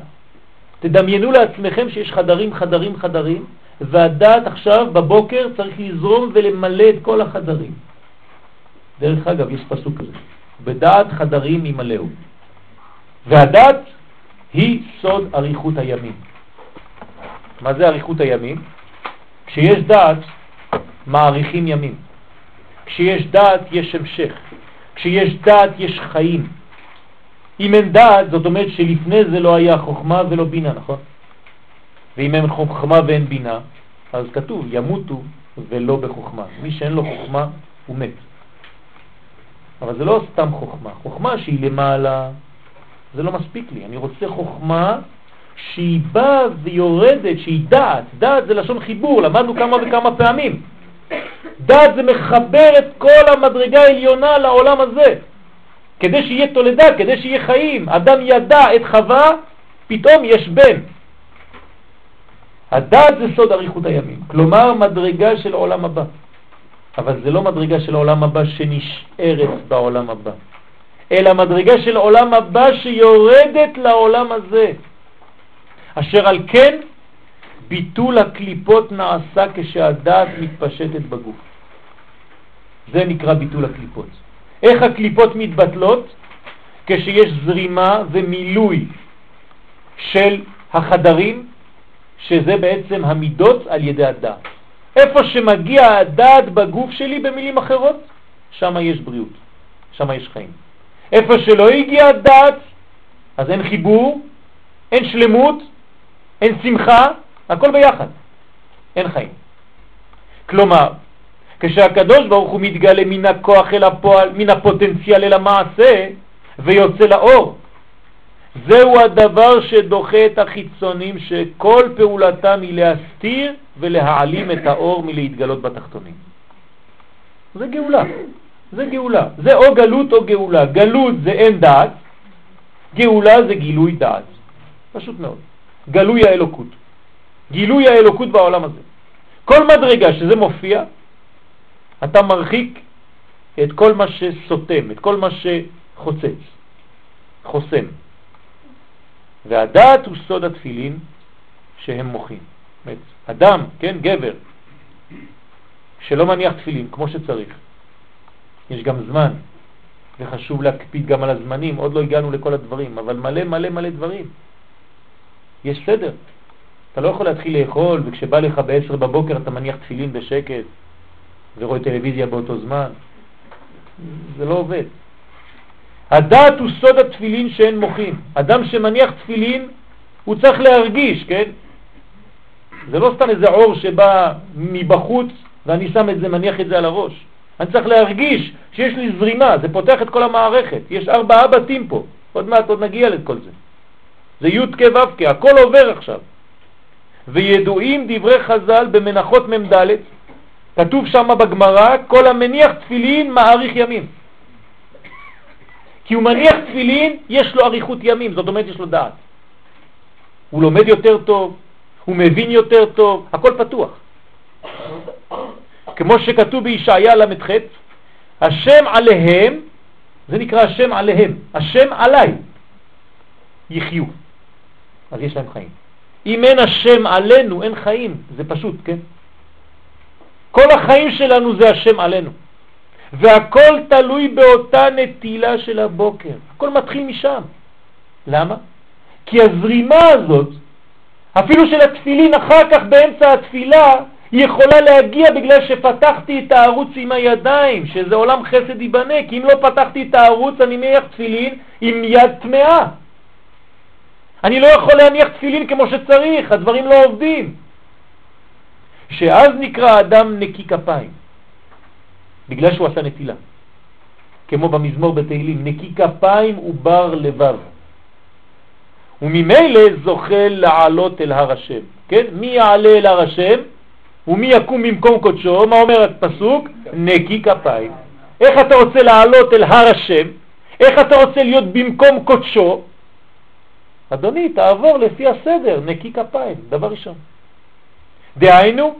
[SPEAKER 1] תדמיינו לעצמכם שיש חדרים, חדרים, חדרים, והדעת עכשיו בבוקר צריך לזרום ולמלא את כל החדרים. דרך אגב, יש פסוק כזה, בדעת חדרים ימלאו. והדעת היא סוד אריכות הימים. מה זה אריכות הימים? כשיש דעת, מאריכים ימים. כשיש דעת, יש המשך. כשיש דעת, יש חיים. אם אין דעת, זאת אומרת שלפני זה לא היה חוכמה ולא בינה, נכון? ואם אין חוכמה ואין בינה, אז כתוב, ימותו ולא בחוכמה. מי שאין לו חוכמה, הוא מת. אבל זה לא סתם חוכמה. חוכמה שהיא למעלה, זה לא מספיק לי. אני רוצה חוכמה שהיא באה ויורדת, שהיא דעת. דעת זה לשון חיבור, למדנו כמה וכמה פעמים. דעת זה מחבר את כל המדרגה העליונה לעולם הזה. כדי שיהיה תולדה, כדי שיהיה חיים. אדם ידע את חווה, פתאום יש בן. הדעת זה סוד אריכות הימים, כלומר מדרגה של עולם הבא. אבל זה לא מדרגה של עולם הבא שנשארת בעולם הבא, אלא מדרגה של עולם הבא שיורדת לעולם הזה. אשר על כן ביטול הקליפות נעשה כשהדעת מתפשטת בגוף. זה נקרא ביטול הקליפות. איך הקליפות מתבטלות? כשיש זרימה ומילוי של החדרים, שזה בעצם המידות על ידי הדעת. איפה שמגיע הדעת בגוף שלי, במילים אחרות, שם יש בריאות, שם יש חיים. איפה שלא הגיע הדעת, אז אין חיבור, אין שלמות, אין שמחה, הכל ביחד, אין חיים. כלומר, כשהקדוש ברוך הוא מתגלה מן הכוח אל הפועל, מן הפוטנציאל אל המעשה, ויוצא לאור, זהו הדבר שדוחה את החיצונים שכל פעולתם היא להסתיר ולהעלים את האור מלהתגלות בתחתונים. זה גאולה, זה גאולה. זה או גלות או גאולה. גלות זה אין דעת, גאולה זה גילוי דעת. פשוט מאוד. גלוי האלוקות. גילוי האלוקות בעולם הזה. כל מדרגה שזה מופיע, אתה מרחיק את כל מה שסותם, את כל מה שחוצץ, חוסם. והדעת הוא סוד התפילין שהם מוחים. אדם, כן, גבר, שלא מניח תפילין כמו שצריך, יש גם זמן, וחשוב להקפיד גם על הזמנים, עוד לא הגענו לכל הדברים, אבל מלא מלא מלא דברים. יש סדר. אתה לא יכול להתחיל לאכול, וכשבא לך ב-10 בבוקר אתה מניח תפילין בשקט, ורואה טלוויזיה באותו זמן. זה לא עובד. הדעת הוא סוד התפילין שאין מוחים. אדם שמניח תפילין, הוא צריך להרגיש, כן? זה לא סתם איזה עור שבא מבחוץ ואני שם את זה, מניח את זה על הראש. אני צריך להרגיש שיש לי זרימה, זה פותח את כל המערכת. יש ארבעה בתים פה, עוד מעט עוד נגיע לכל זה. זה י' כ' ו' כ', הכל עובר עכשיו. וידועים דברי חז"ל במנחות מ"ד, כתוב שם בגמרא, כל המניח תפילין מאריך ימים. כי הוא מניח תפילין, יש לו אריכות ימים, זאת אומרת יש לו דעת. הוא לומד יותר טוב, הוא מבין יותר טוב, הכל פתוח. כמו שכתוב בישעיה ל"ח, השם עליהם, זה נקרא השם עליהם, השם עליי, יחיו. אז יש להם חיים. אם אין השם עלינו, אין חיים, זה פשוט, כן? כל החיים שלנו זה השם עלינו. והכל תלוי באותה נטילה של הבוקר. הכל מתחיל משם. למה? כי הזרימה הזאת, אפילו של התפילין אחר כך באמצע התפילה, היא יכולה להגיע בגלל שפתחתי את הערוץ עם הידיים, שזה עולם חסד ייבנה, כי אם לא פתחתי את הערוץ אני מניח תפילין עם יד טמאה. אני לא יכול להניח תפילין כמו שצריך, הדברים לא עובדים. שאז נקרא אדם נקי כפיים. בגלל שהוא עשה נטילה. כמו במזמור בתהילים, נקי כפיים ובר לבב. וממילא זוכה לעלות אל הר השם. כן? מי יעלה אל הר השם? ומי יקום במקום קודשו, מה אומר הפסוק? נקי כפיים. איך אתה רוצה לעלות אל הר השם? איך אתה רוצה להיות במקום קודשו? אדוני, תעבור לפי הסדר, נקי כפיים, דבר ראשון. דהיינו,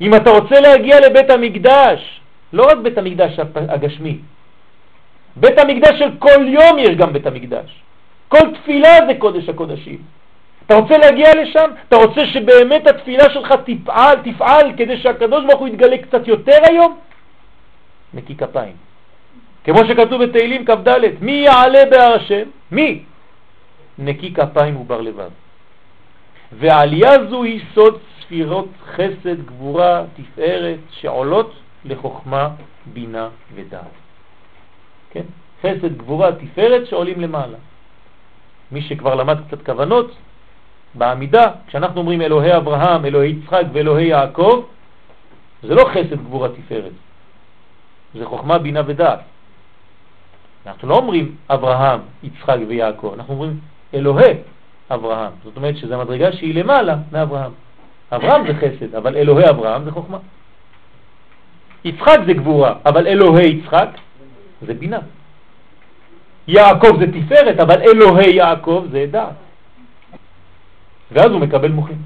[SPEAKER 1] אם אתה רוצה להגיע לבית המקדש, לא רק בית המקדש הגשמי, בית המקדש של כל יום יש גם בית המקדש. כל תפילה זה קודש הקודשים. אתה רוצה להגיע לשם? אתה רוצה שבאמת התפילה שלך תפעל, תפעל כדי שהקדוש ברוך הוא יתגלה קצת יותר היום? נקי כפיים. כמו שכתוב בתהילים כ"ד, מי יעלה בהר השם? מי? נקי כפיים ובר לבב. ועלייה זו היא סוד ספירות חסד, גבורה, תפארת, שעולות לחוכמה, בינה ודעת. כן? חסד, גבורה, תפארת שעולים למעלה. מי שכבר למד קצת כוונות, בעמידה, כשאנחנו אומרים אלוהי אברהם, אלוהי יצחק ואלוהי יעקב, זה לא חסד, גבורה, תפארת. זה חוכמה, בינה ודעת. אנחנו לא אומרים אברהם, יצחק ויעקב, אנחנו אומרים אלוהי אברהם. זאת אומרת שזו מדרגה שהיא למעלה מאברהם. אברהם זה חסד, אבל אלוהי אברהם זה חוכמה. יצחק זה גבורה, אבל אלוהי יצחק זה בינה. יעקב זה תפארת, אבל אלוהי יעקב זה דעת. ואז הוא מקבל מוחים.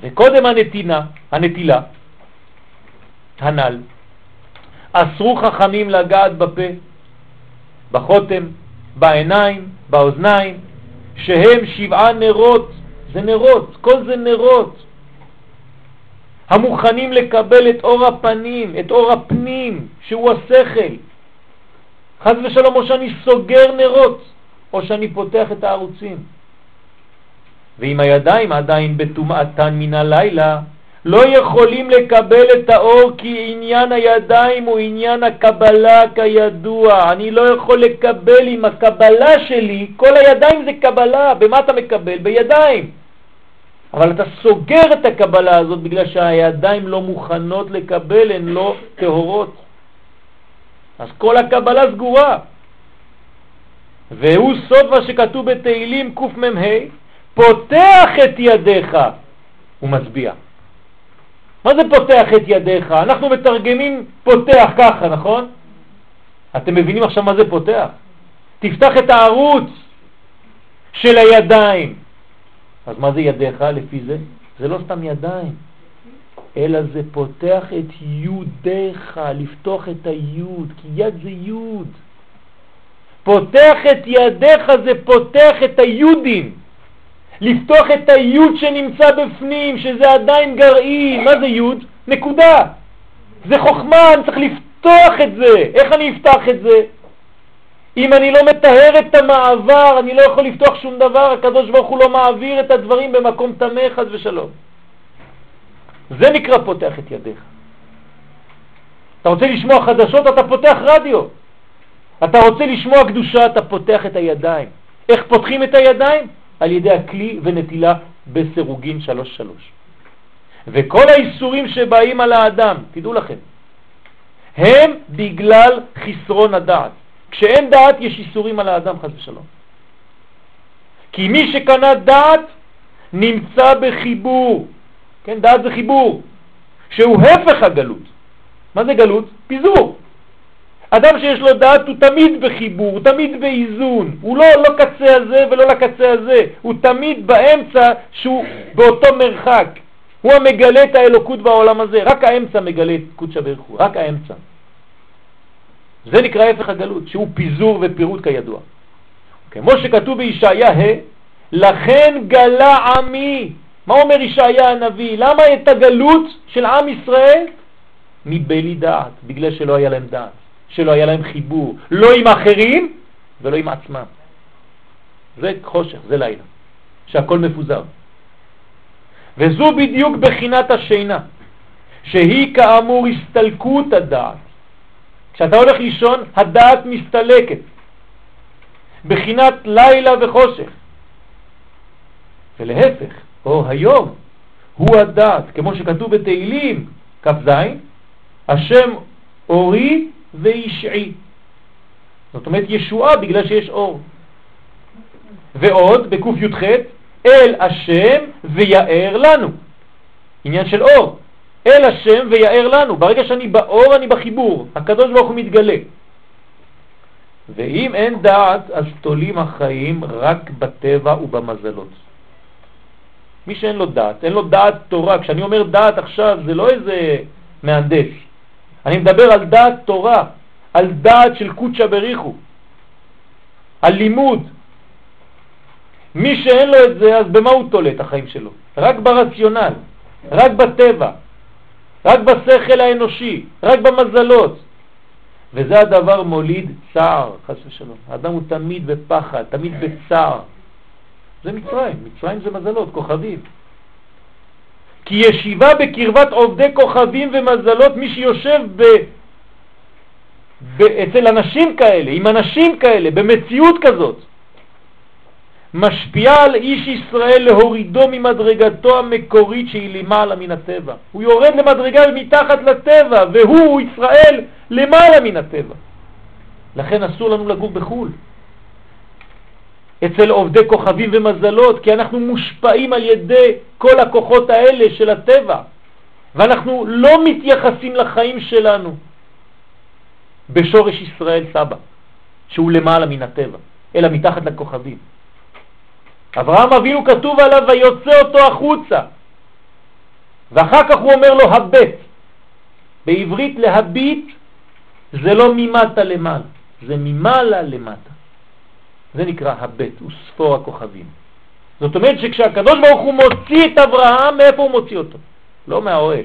[SPEAKER 1] וקודם הנתינה, הנטילה, הנ"ל, אסרו חכמים לגעת בפה, בחותם, בעיניים, באוזניים, שהם שבעה נרות, זה נרות, כל זה נרות, המוכנים לקבל את אור הפנים, את אור הפנים, שהוא השכל. חז ושלום, או שאני סוגר נרות, או שאני פותח את הערוצים. ואם הידיים עדיין בטומאתן מן הלילה, לא יכולים לקבל את האור כי עניין הידיים הוא עניין הקבלה כידוע. אני לא יכול לקבל עם הקבלה שלי, כל הידיים זה קבלה, במה אתה מקבל? בידיים. אבל אתה סוגר את הקבלה הזאת בגלל שהידיים לא מוכנות לקבל, הן לא טהורות. אז כל הקבלה סגורה. והוא סוד מה שכתוב בתהילים קמ"ה, פותח את ידיך, הוא מצביע. מה זה פותח את ידיך? אנחנו מתרגמים פותח ככה, נכון? אתם מבינים עכשיו מה זה פותח? תפתח את הערוץ של הידיים. אז מה זה ידיך לפי זה? זה לא סתם ידיים, אלא זה פותח את יודיך, לפתוח את היוד, כי יד זה יוד. פותח את ידיך זה פותח את היודים. לפתוח את היוד שנמצא בפנים, שזה עדיין גרעין. מה זה יוד? נקודה. זה חוכמה, אני צריך לפתוח את זה. איך אני אפתח את זה? אם אני לא מטהר את המעבר, אני לא יכול לפתוח שום דבר, הקדוש ברוך הוא לא מעביר את הדברים במקום תמה, חד ושלום. זה נקרא פותח את ידיך. אתה רוצה לשמוע חדשות, אתה פותח רדיו. אתה רוצה לשמוע קדושה, אתה פותח את הידיים. איך פותחים את הידיים? על ידי הכלי ונטילה בסירוגין שלוש שלוש. וכל האיסורים שבאים על האדם, תדעו לכם, הם בגלל חסרון הדעת. כשאין דעת יש איסורים על האדם חס ושלום. כי מי שקנה דעת נמצא בחיבור, כן, דעת זה חיבור, שהוא הפך הגלות. מה זה גלות? פיזור. אדם שיש לו דעת הוא תמיד בחיבור, הוא תמיד באיזון, הוא לא לא קצה הזה ולא לקצה הזה, הוא תמיד באמצע שהוא באותו מרחק. הוא המגלה את האלוקות בעולם הזה, רק האמצע מגלה את קודשא הוא, רק האמצע. זה נקרא הפך הגלות, שהוא פיזור ופירוט כידוע. כמו שכתוב בישעיה ה', לכן גלה עמי. מה אומר ישעיה הנביא? למה את הגלות של עם ישראל? מבלי דעת, בגלל שלא היה להם דעת. שלא היה להם חיבור, לא עם אחרים ולא עם עצמם. זה חושך, זה לילה, שהכל מפוזר. וזו בדיוק בחינת השינה, שהיא כאמור הסתלקות הדעת. כשאתה הולך לישון, הדעת מסתלקת, בחינת לילה וחושך. ולהפך, או היום, הוא הדעת, כמו שכתוב בתהילים כ"ז, השם אורי וישעי. זאת אומרת ישועה בגלל שיש אור. ועוד בק"י"ח, אל השם ויער לנו. עניין של אור. אל השם ויער לנו. ברגע שאני באור אני בחיבור, הקדוש ברוך הוא מתגלה. ואם אין דעת, אז תולים החיים רק בטבע ובמזלות. מי שאין לו דעת, אין לו דעת תורה. כשאני אומר דעת עכשיו, זה לא איזה מהנדס. אני מדבר על דעת תורה, על דעת של קודשא בריחו, על לימוד. מי שאין לו את זה, אז במה הוא תולה את החיים שלו? רק ברציונל, רק בטבע, רק בשכל האנושי, רק במזלות. וזה הדבר מוליד צער, חס ושלום. האדם הוא תמיד בפחד, תמיד בצער. זה מצרים, מצרים זה מזלות, כוכבים. כי ישיבה בקרבת עובדי כוכבים ומזלות, מי שיושב ב... ב... אצל אנשים כאלה, עם אנשים כאלה, במציאות כזאת, משפיע על איש ישראל להורידו ממדרגתו המקורית שהיא למעלה מן הטבע. הוא יורד למדרגה מתחת לטבע, והוא, ישראל, למעלה מן הטבע. לכן אסור לנו לגור בחו"ל. אצל עובדי כוכבים ומזלות, כי אנחנו מושפעים על ידי כל הכוחות האלה של הטבע, ואנחנו לא מתייחסים לחיים שלנו בשורש ישראל סבא, שהוא למעלה מן הטבע, אלא מתחת לכוכבים. אברהם אבינו כתוב עליו ויוצא אותו החוצה, ואחר כך הוא אומר לו הבט. בעברית להביט זה לא ממטה למעלה, זה ממעלה למטה. זה נקרא הבט, הוא ספור הכוכבים. זאת אומרת שכשהקדוש ברוך הוא מוציא את אברהם, מאיפה הוא מוציא אותו? לא מהאוהל.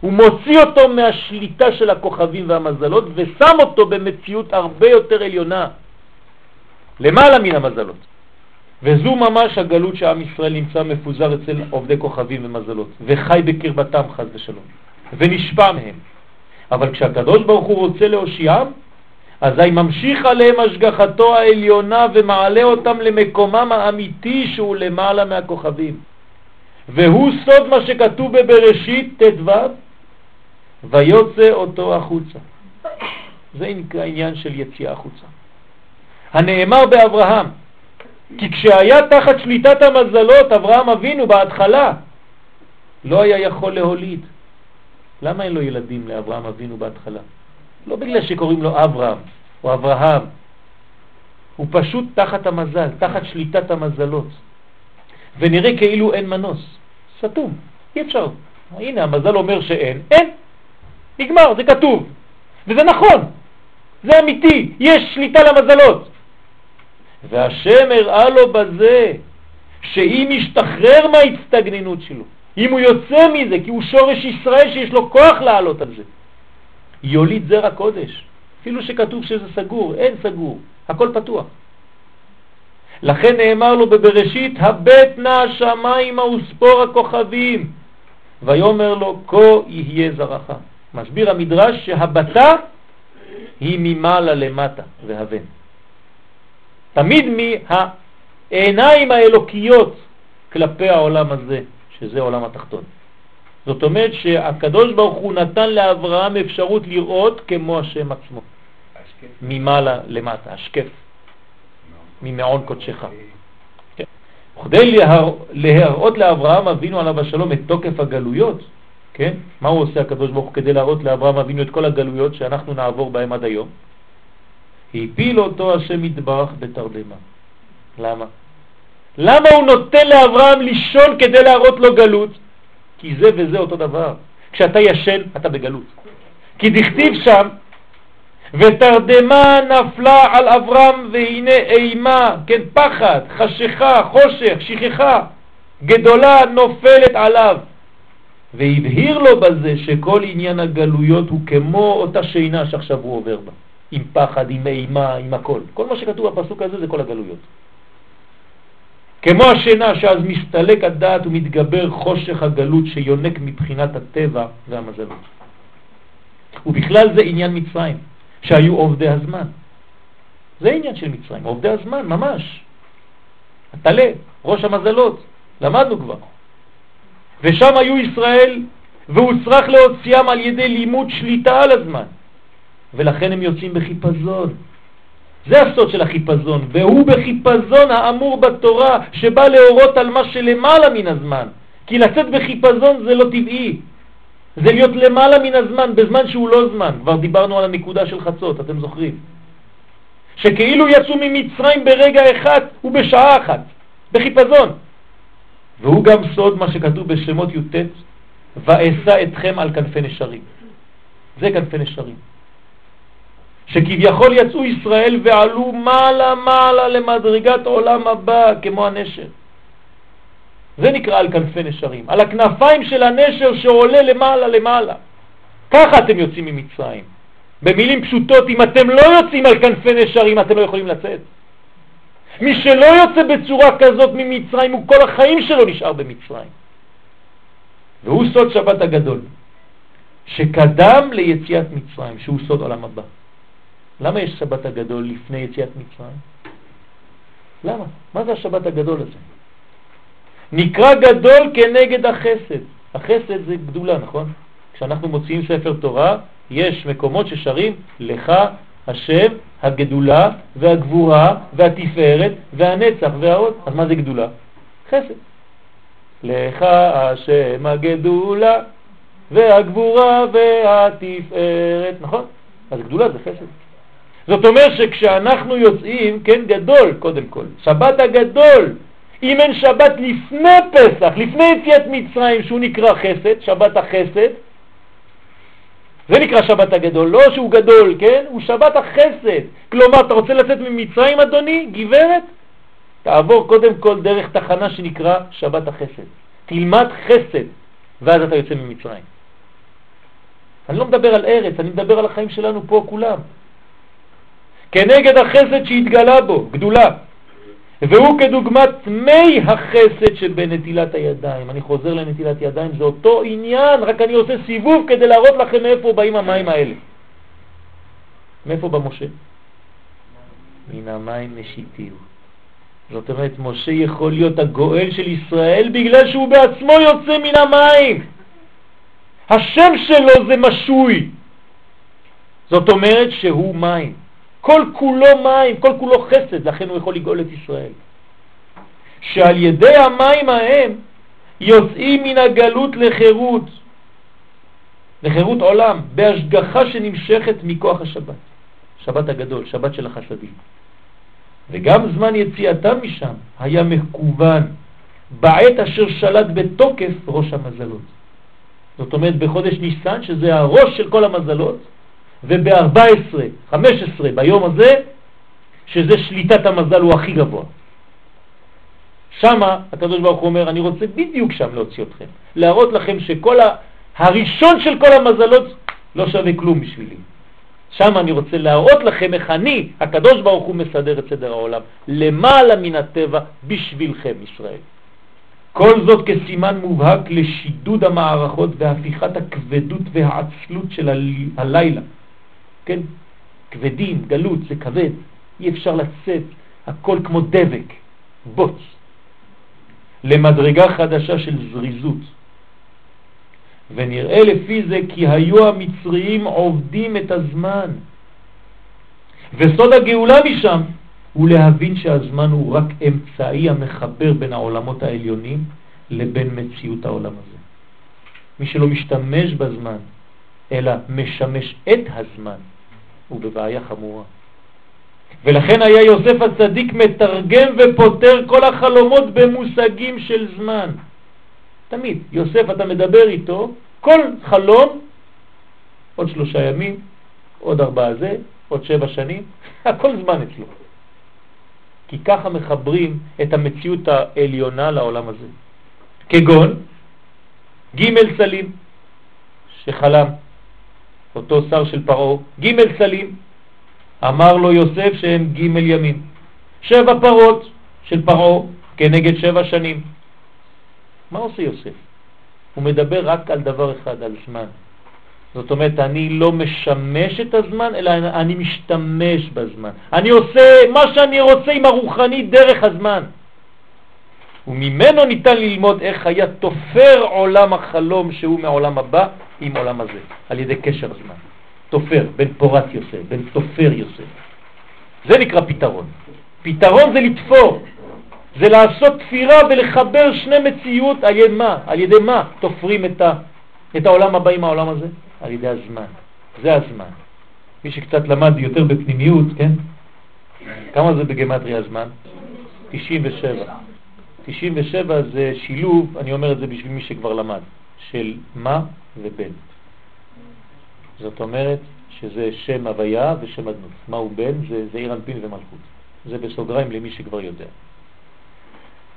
[SPEAKER 1] הוא מוציא אותו מהשליטה של הכוכבים והמזלות ושם אותו במציאות הרבה יותר עליונה, למעלה מן המזלות. וזו ממש הגלות שעם ישראל נמצא מפוזר אצל עובדי כוכבים ומזלות, וחי בקרבתם חז ושלום, ונשפע מהם. אבל כשהקדוש ברוך הוא רוצה להושיעם, אזי ממשיך עליהם השגחתו העליונה ומעלה אותם למקומם האמיתי שהוא למעלה מהכוכבים. והוא סוד מה שכתוב בבראשית ט"ו, ויוצא אותו החוצה. זה נקרא עניין של יציאה החוצה. הנאמר באברהם, כי כשהיה תחת שליטת המזלות, אברהם אבינו בהתחלה, לא היה יכול להוליד. למה אין לו ילדים לאברהם אבינו בהתחלה? לא בגלל שקוראים לו אברהם או אברהם, הוא פשוט תחת המזל, תחת שליטת המזלות. ונראה כאילו אין מנוס, סתום, אי אפשר. הנה המזל אומר שאין, אין, נגמר, זה כתוב. וזה נכון, זה אמיתי, יש שליטה למזלות. והשם הראה לו בזה שאם ישתחרר מההצטגננות שלו, אם הוא יוצא מזה, כי הוא שורש ישראל שיש לו כוח לעלות על זה, יוליד זרע קודש, אפילו שכתוב שזה סגור, אין סגור, הכל פתוח. לכן נאמר לו בבראשית, הבט נא השמיים וספור הכוכבים, ויאמר לו, כה יהיה זרעך. מסביר המדרש שהבטה היא ממעלה למטה והבן. תמיד מהעיניים האלוקיות כלפי העולם הזה, שזה עולם התחתון. זאת אומרת שהקדוש ברוך הוא נתן לאברהם אפשרות לראות כמו השם עצמו. ממעלה למטה, השקף, ממעון קודשך. כן. כדי להראות לאברהם אבינו עליו השלום את תוקף הגלויות, כן? מה הוא עושה הקדוש ברוך הוא כדי להראות לאברהם אבינו את כל הגלויות שאנחנו נעבור בהם עד היום? הפיל אותו השם יתברך בתרדמה. למה? למה הוא נותן לאברהם לישון כדי להראות לו גלות? כי זה וזה אותו דבר. כשאתה ישן, אתה בגלות. כי דכתיב שם, ותרדמה נפלה על אברהם והנה אימה, כן, פחד, חשיכה, חושך, שכחה, גדולה נופלת עליו. והבהיר לו בזה שכל עניין הגלויות הוא כמו אותה שינה שעכשיו הוא עובר בה. עם פחד, עם אימה, עם הכל. כל מה שכתוב בפסוק הזה זה כל הגלויות. כמו השינה שאז מסתלק הדעת ומתגבר חושך הגלות שיונק מבחינת הטבע והמזלות. ובכלל זה עניין מצרים, שהיו עובדי הזמן. זה עניין של מצרים, עובדי הזמן, ממש. התלה, ראש המזלות, למדנו כבר. ושם היו ישראל, והוא צריך להוציאם על ידי לימוד שליטה על הזמן. ולכן הם יוצאים בחיפזון. זה הסוד של החיפזון, והוא בחיפזון האמור בתורה שבא להורות על מה שלמעלה מן הזמן, כי לצאת בחיפזון זה לא טבעי. זה להיות למעלה מן הזמן, בזמן שהוא לא זמן. כבר דיברנו על הנקודה של חצות, אתם זוכרים. שכאילו יצאו ממצרים ברגע אחד ובשעה אחת, בחיפזון. והוא גם סוד מה שכתוב בשמות י"ט, ואשא אתכם על כנפי נשרים. זה כנפי נשרים. שכביכול יצאו ישראל ועלו מעלה מעלה למדרגת עולם הבא כמו הנשר. זה נקרא על כנפי נשרים, על הכנפיים של הנשר שעולה למעלה למעלה. ככה אתם יוצאים ממצרים. במילים פשוטות, אם אתם לא יוצאים על כנפי נשרים, אתם לא יכולים לצאת. מי שלא יוצא בצורה כזאת ממצרים, הוא כל החיים שלו נשאר במצרים. והוא סוד שבת הגדול, שקדם ליציאת מצרים, שהוא סוד עולם הבא. למה יש שבת הגדול לפני יציאת מצרים? למה? מה זה השבת הגדול הזה? נקרא גדול כנגד החסד. החסד זה גדולה, נכון? כשאנחנו מוציאים ספר תורה, יש מקומות ששרים לך השם הגדולה והגבורה והתפארת והנצח והעוד. אז מה זה גדולה? חסד. לך השם הגדולה והגבורה והתפארת, נכון? אז גדולה זה חסד. זאת אומרת שכשאנחנו יוצאים, כן, גדול קודם כל, שבת הגדול, אם אין שבת לפני פסח, לפני יציאת מצרים, שהוא נקרא חסד, שבת החסד, זה נקרא שבת הגדול, לא שהוא גדול, כן? הוא שבת החסד. כלומר, אתה רוצה לצאת ממצרים, אדוני, גברת? תעבור קודם כל דרך תחנה שנקרא שבת החסד. תלמד חסד, ואז אתה יוצא ממצרים. אני לא מדבר על ארץ, אני מדבר על החיים שלנו פה כולם. כנגד החסד שהתגלה בו, גדולה. והוא כדוגמת מי החסד שבנטילת הידיים. אני חוזר לנטילת ידיים, זה אותו עניין, רק אני עושה סיבוב כדי להראות לכם מאיפה באים המים האלה. מאיפה בא משה? מן המים נשיתיו. זאת אומרת, משה יכול להיות הגואל של ישראל בגלל שהוא בעצמו יוצא מן המים. השם שלו זה משוי. זאת אומרת שהוא מים. כל כולו מים, כל כולו חסד, לכן הוא יכול לגאול את ישראל. שעל ידי המים ההם יוצאים מן הגלות לחירות, לחירות עולם, בהשגחה שנמשכת מכוח השבת, שבת הגדול, שבת של החסדים. וגם זמן יציאתם משם היה מקוון בעת אשר שלט בתוקף ראש המזלות. זאת אומרת בחודש ניסן, שזה הראש של כל המזלות, וב-14, 15 ביום הזה, שזה שליטת המזל הוא הכי גבוה. שמה הקדוש ברוך הוא אומר, אני רוצה בדיוק שם להוציא אתכם, להראות לכם שכל ה... הראשון של כל המזלות לא שווה כלום בשבילי. שם אני רוצה להראות לכם איך אני, הקדוש ברוך הוא מסדר את סדר העולם, למעלה מן הטבע בשבילכם ישראל. כל זאת כסימן מובהק לשידוד המערכות והפיכת הכבדות והעצלות של הלילה כן? כבדים, גלות, זה כבד, אי אפשר לצאת, הכל כמו דבק, בוץ, למדרגה חדשה של זריזות. ונראה לפי זה כי היו המצריים עובדים את הזמן. וסוד הגאולה משם הוא להבין שהזמן הוא רק אמצעי המחבר בין העולמות העליונים לבין מציאות העולם הזה. מי שלא משתמש בזמן, אלא משמש את הזמן, הוא בבעיה חמורה. ולכן היה יוסף הצדיק מתרגם ופותר כל החלומות במושגים של זמן. תמיד, יוסף אתה מדבר איתו, כל חלום, עוד שלושה ימים, עוד ארבעה זה, עוד שבע שנים, הכל זמן אצלו. כי ככה מחברים את המציאות העליונה לעולם הזה. כגון ג' סלים שחלם אותו שר של פרעה, ג' סלים, אמר לו יוסף שהם ג' ימים. שבע פרות של פרעה כנגד שבע שנים. מה עושה יוסף? הוא מדבר רק על דבר אחד, על זמן. זאת אומרת, אני לא משמש את הזמן, אלא אני משתמש בזמן. אני עושה מה שאני רוצה עם הרוחני דרך הזמן. וממנו ניתן ללמוד איך היה תופר עולם החלום שהוא מעולם הבא עם עולם הזה, על ידי קשר זמן. תופר, בין פורת יוסף, בין תופר יוסף. זה נקרא פתרון. פתרון זה לתפור. זה לעשות תפירה ולחבר שני מציאות על ידי מה? על ידי מה תופרים את, ה, את העולם הבא עם העולם הזה? על ידי הזמן. זה הזמן. מי שקצת למד יותר בפנימיות, כן? כמה זה בגמטריה הזמן? 97. 97 זה שילוב, אני אומר את זה בשביל מי שכבר למד, של מה ובן. זאת אומרת שזה שם הוויה ושם אדנות. מה הוא בן? זה, זה עיר אנפין ומלכות. זה בסוגריים למי שכבר יודע.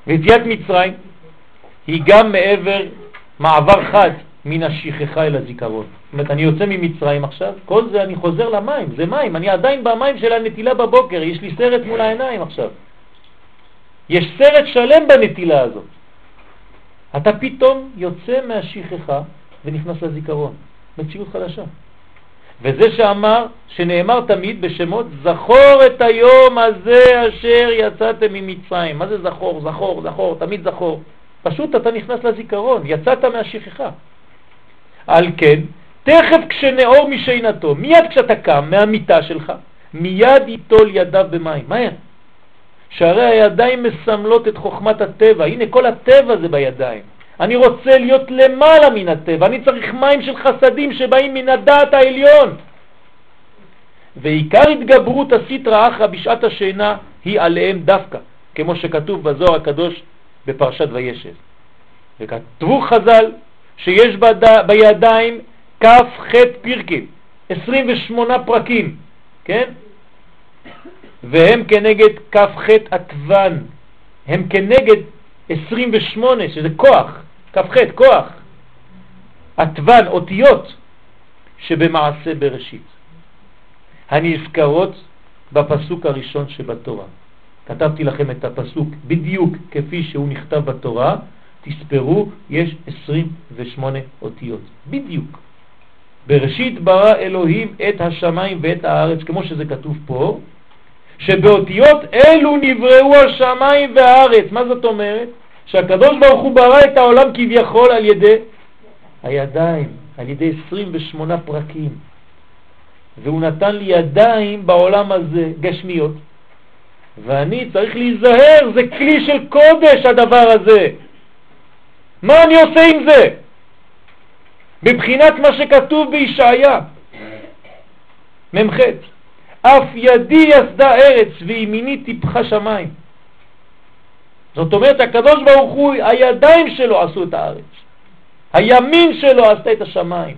[SPEAKER 1] ויציאת מצרים היא גם מעבר מעבר חד מן השכחה אל הזיכרון. זאת אומרת, אני יוצא ממצרים עכשיו, כל זה אני חוזר למים, זה מים, אני עדיין במים של הנטילה בבוקר, יש לי סרט מול העיניים עכשיו. יש סרט שלם בנטילה הזאת. אתה פתאום יוצא מהשכחה ונכנס לזיכרון, מציאות חדשה. וזה שאמר, שנאמר תמיד בשמות, זכור את היום הזה אשר יצאתם ממצרים. מה זה זכור? זכור, זכור, תמיד זכור. פשוט אתה נכנס לזיכרון, יצאת מהשכחה. על כן, תכף כשנאור משינתו, מיד כשאתה קם מהמיטה שלך, מיד ייטול ידיו במים. מהר. שהרי הידיים מסמלות את חוכמת הטבע. הנה, כל הטבע זה בידיים. אני רוצה להיות למעלה מן הטבע, אני צריך מים של חסדים שבאים מן הדעת העליון. ועיקר התגברות הסטרא אחרא בשעת השינה היא עליהם דווקא, כמו שכתוב בזוהר הקדוש בפרשת וישב. וכתבו חז"ל שיש בד... בידיים חטא פרקים, 28 פרקים, כן? והם כנגד חטא עטוון, הם כנגד 28, שזה כוח, כ"ח, כוח, עטוון, אותיות שבמעשה בראשית, הנזכרות בפסוק הראשון שבתורה. כתבתי לכם את הפסוק בדיוק כפי שהוא נכתב בתורה, תספרו, יש 28 אותיות, בדיוק. בראשית ברא אלוהים את השמיים ואת הארץ, כמו שזה כתוב פה, שבאותיות אלו נבראו השמיים והארץ. מה זאת אומרת? שהקדוש ברוך הוא ברא את העולם כביכול על ידי הידיים, על ידי 28 פרקים. והוא נתן לי ידיים בעולם הזה, גשמיות, ואני צריך להיזהר, זה כלי של קודש הדבר הזה. מה אני עושה עם זה? בבחינת מה שכתוב בישעיה, מ"ח, אף ידי יסדה ארץ וימיני טיפחה שמיים. זאת אומרת, הקדוש ברוך הוא, הידיים שלו עשו את הארץ. הימין שלו עשתה את השמיים.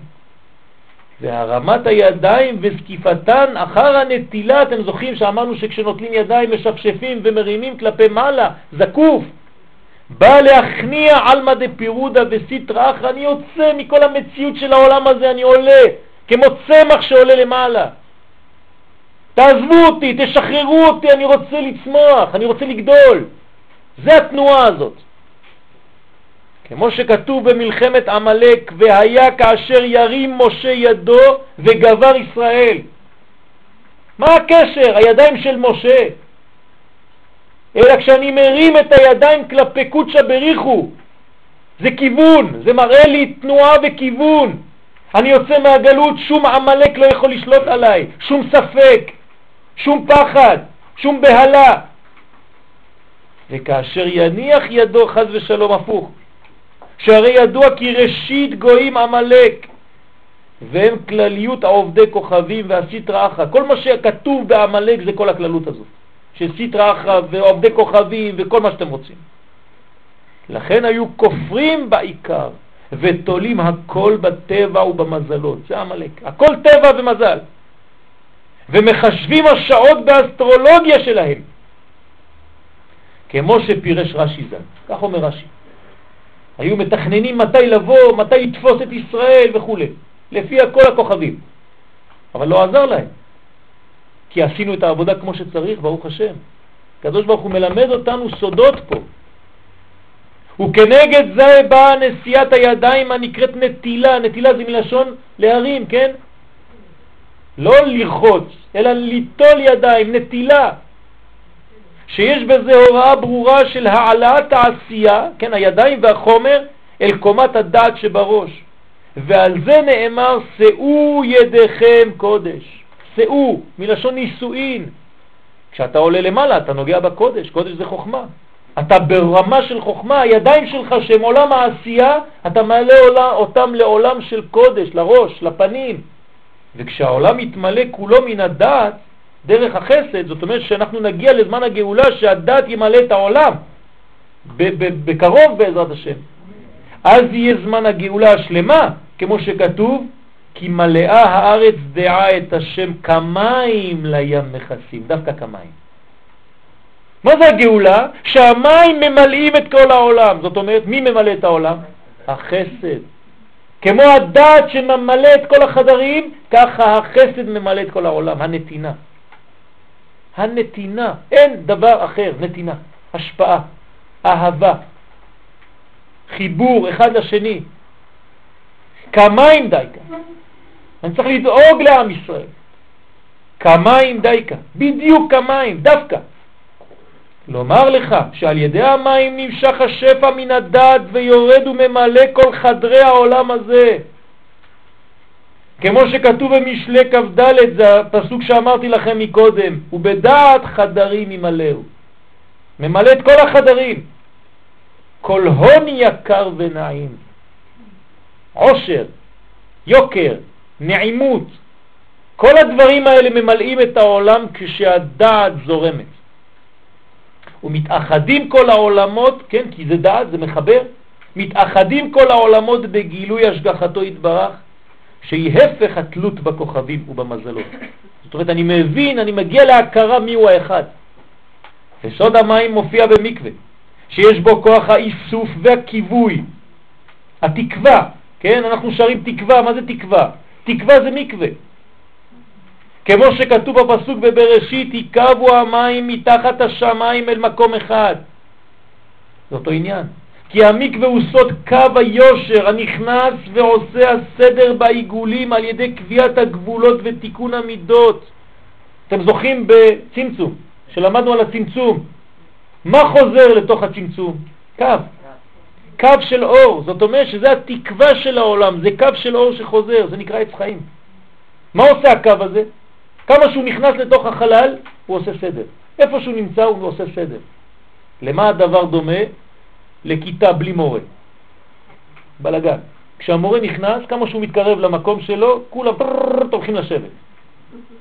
[SPEAKER 1] והרמת הידיים וזקיפתן אחר הנטילה, אתם זוכרים שאמרנו שכשנוטלים ידיים משפשפים ומרימים כלפי מעלה, זקוף, בא להכניע עלמא דפירודה וסיטרא אחרא, אני יוצא מכל המציאות של העולם הזה, אני עולה, כמו צמח שעולה למעלה. תעזבו אותי, תשחררו אותי, אני רוצה לצמוח, אני רוצה לגדול. זה התנועה הזאת. כמו שכתוב במלחמת עמלק, והיה כאשר ירים משה ידו וגבר ישראל. מה הקשר? הידיים של משה. אלא כשאני מרים את הידיים כלפי קודשא בריחו, זה כיוון, זה מראה לי תנועה וכיוון. אני יוצא מהגלות, שום עמלק לא יכול לשלוט עליי, שום ספק, שום פחד, שום בהלה. וכאשר יניח ידו חז ושלום הפוך, שהרי ידוע כי ראשית גויים עמלק, והם כלליות העובדי כוכבים והסיטרא אחרא. כל מה שכתוב בעמלק זה כל הכללות הזאת, של סיטרא אחרא ועובדי כוכבים וכל מה שאתם רוצים. לכן היו כופרים בעיקר ותולים הכל בטבע ובמזלות, זה עמלק, הכל טבע ומזל. ומחשבים השעות באסטרולוגיה שלהם, כמו שפירש רש"י ז"ל, כך אומר רש"י. היו מתכננים מתי לבוא, מתי לתפוס את ישראל וכו', לפי כל הכוכבים. אבל לא עזר להם, כי עשינו את העבודה כמו שצריך, ברוך השם. הקדוש ברוך הוא מלמד אותנו סודות פה. וכנגד זה באה נשיאת הידיים הנקראת נטילה, נטילה זה מלשון להרים, כן? לא לרחוץ, אלא ליטול ידיים, נטילה. שיש בזה הוראה ברורה של העלאת העשייה, כן, הידיים והחומר, אל קומת הדעת שבראש. ועל זה נאמר, שאו ידיכם קודש. שאו, מלשון נישואין. כשאתה עולה למעלה אתה נוגע בקודש, קודש זה חוכמה. אתה ברמה של חוכמה, הידיים שלך שהם עולם העשייה, אתה מעלה אותם לעולם של קודש, לראש, לפנים. וכשהעולם יתמלא כולו מן הדעת, דרך החסד, זאת אומרת שאנחנו נגיע לזמן הגאולה שהדעת ימלא את העולם, בקרוב בעזרת השם. אז יהיה זמן הגאולה השלמה, כמו שכתוב, כי מלאה הארץ דעה את השם כמים לים מכסים, דווקא כמים. מה זה הגאולה? שהמים ממלאים את כל העולם. זאת אומרת, מי ממלא את העולם? החסד. כמו הדעת שממלא את כל החדרים, ככה החסד ממלא את כל העולם, הנתינה. הנתינה, אין דבר אחר, נתינה, השפעה, אהבה, חיבור אחד לשני. כמים דייקה. אני צריך לדאוג לעם ישראל. כמים דייקה, בדיוק כמים, דווקא. לומר לך שעל ידי המים נמשך השפע מן הדעת ויורד וממלא כל חדרי העולם הזה. כמו שכתוב במשלי כ"ד, זה הפסוק שאמרתי לכם מקודם, ובדעת חדרים ימלאו. ממלא את כל החדרים. כל הון יקר ונעים. עושר, יוקר, נעימות, כל הדברים האלה ממלאים את העולם כשהדעת זורמת. ומתאחדים כל העולמות, כן, כי זה דעת, זה מחבר, מתאחדים כל העולמות בגילוי השגחתו יתברך, שהיא הפך התלות בכוכבים ובמזלות. זאת אומרת, אני מבין, אני מגיע להכרה מיהו האחד. וסוד המים מופיע במקווה, שיש בו כוח האיסוף והכיווי, התקווה, כן? אנחנו שרים תקווה, מה זה תקווה? תקווה זה מקווה. כמו שכתוב בפסוק בבראשית, יקבו המים מתחת השמיים אל מקום אחד. זה אותו עניין. כי המקווה הוא סוד קו היושר הנכנס ועושה הסדר בעיגולים על ידי קביעת הגבולות ותיקון המידות. אתם זוכרים בצמצום, שלמדנו על הצמצום. מה חוזר לתוך הצמצום? קו. קו של אור, זאת אומרת שזה התקווה של העולם, זה קו של אור שחוזר, זה נקרא עץ חיים. מה עושה הקו הזה? כמה שהוא נכנס לתוך החלל, הוא עושה סדר. איפה שהוא נמצא הוא עושה סדר. למה הדבר דומה? לכיתה בלי מורה. בלגן. כשהמורה נכנס, כמה שהוא מתקרב למקום שלו, כולם הולכים לשבת.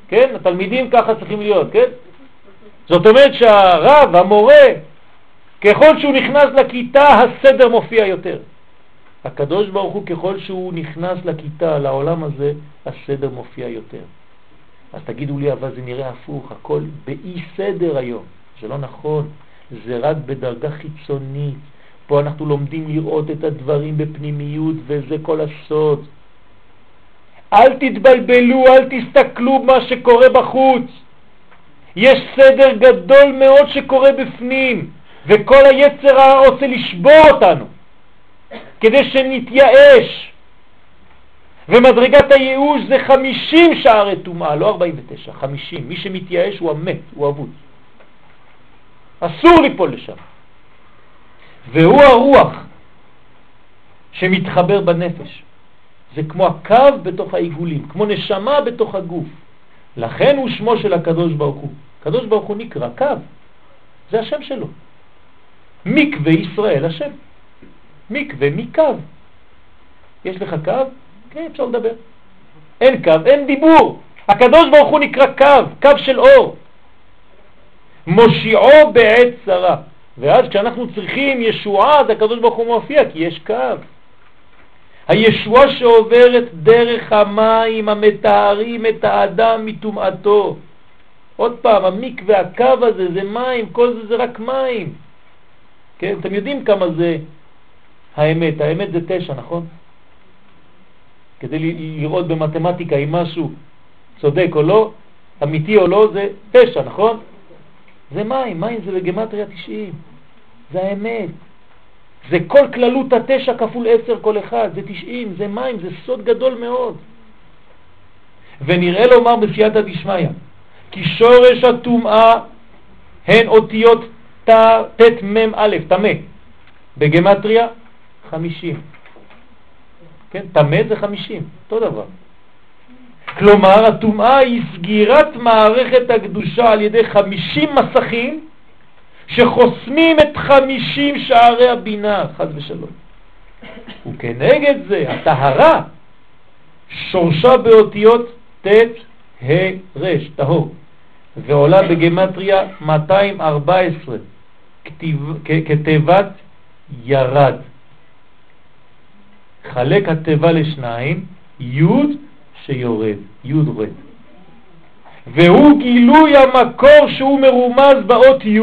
[SPEAKER 1] כן? התלמידים ככה צריכים להיות, כן? זאת אומרת שהרב, המורה, ככל שהוא נכנס לכיתה, הסדר מופיע יותר. הקדוש ברוך הוא, ככל שהוא נכנס לכיתה, לעולם הזה, הסדר מופיע יותר. אז תגידו לי, אבל זה נראה הפוך, הכל באי סדר היום. זה לא נכון, זה רק בדרגה חיצונית. פה אנחנו לומדים לראות את הדברים בפנימיות, וזה כל הסוד. אל תתבלבלו, אל תסתכלו מה שקורה בחוץ. יש סדר גדול מאוד שקורה בפנים, וכל היצר רוצה לשבור אותנו, כדי שנתייאש. ומדרגת הייאוש זה 50 שערי טומאה, לא 49, 50. מי שמתייאש הוא המת, הוא אבוד. אסור ליפול לשם. והוא הרוח שמתחבר בנפש. זה כמו הקו בתוך העיגולים, כמו נשמה בתוך הגוף. לכן הוא שמו של הקדוש ברוך הוא. הקדוש ברוך הוא נקרא קו, זה השם שלו. מקווה ישראל השם. מקווה מקו. יש לך קו? כן, אפשר לדבר. אין קו, אין דיבור. הקדוש ברוך הוא נקרא קו, קו של אור. מושיעו בעת צרה. ואז כשאנחנו צריכים ישועה, אז הקדוש ברוך הוא מופיע, כי יש קו. הישועה שעוברת דרך המים המתארים את האדם מטומאתו. עוד פעם, המקווה, הקו הזה, זה מים, כל זה זה רק מים. כן, אתם יודעים כמה זה האמת, האמת זה תשע, נכון? כדי לראות במתמטיקה אם משהו צודק או לא, אמיתי או לא, זה תשע, נכון? זה מים, מים זה בגמטריה 90, זה האמת. זה כל כללות התשע כפול עשר כל אחד, זה 90, זה מים, זה סוד גדול מאוד. ונראה לומר בסייעתא דשמיא, כי שורש הטומאה הן אותיות ט' מ' א', טמא, בגמטריה 50. כן, טמא זה 50, אותו דבר. כלומר, הטומאה היא סגירת מערכת הקדושה על ידי 50 מסכים שחוסמים את חמישים שערי הבינה, חד ושלום. וכנגד זה, הטהרה, שורשה באותיות ט' ה' ר', טהור, ועולה בגמטריה 214, כתיבת ירד. חלק התיבה לשניים, י' שיורד, י' רד. והוא גילוי המקור שהוא מרומז באות י'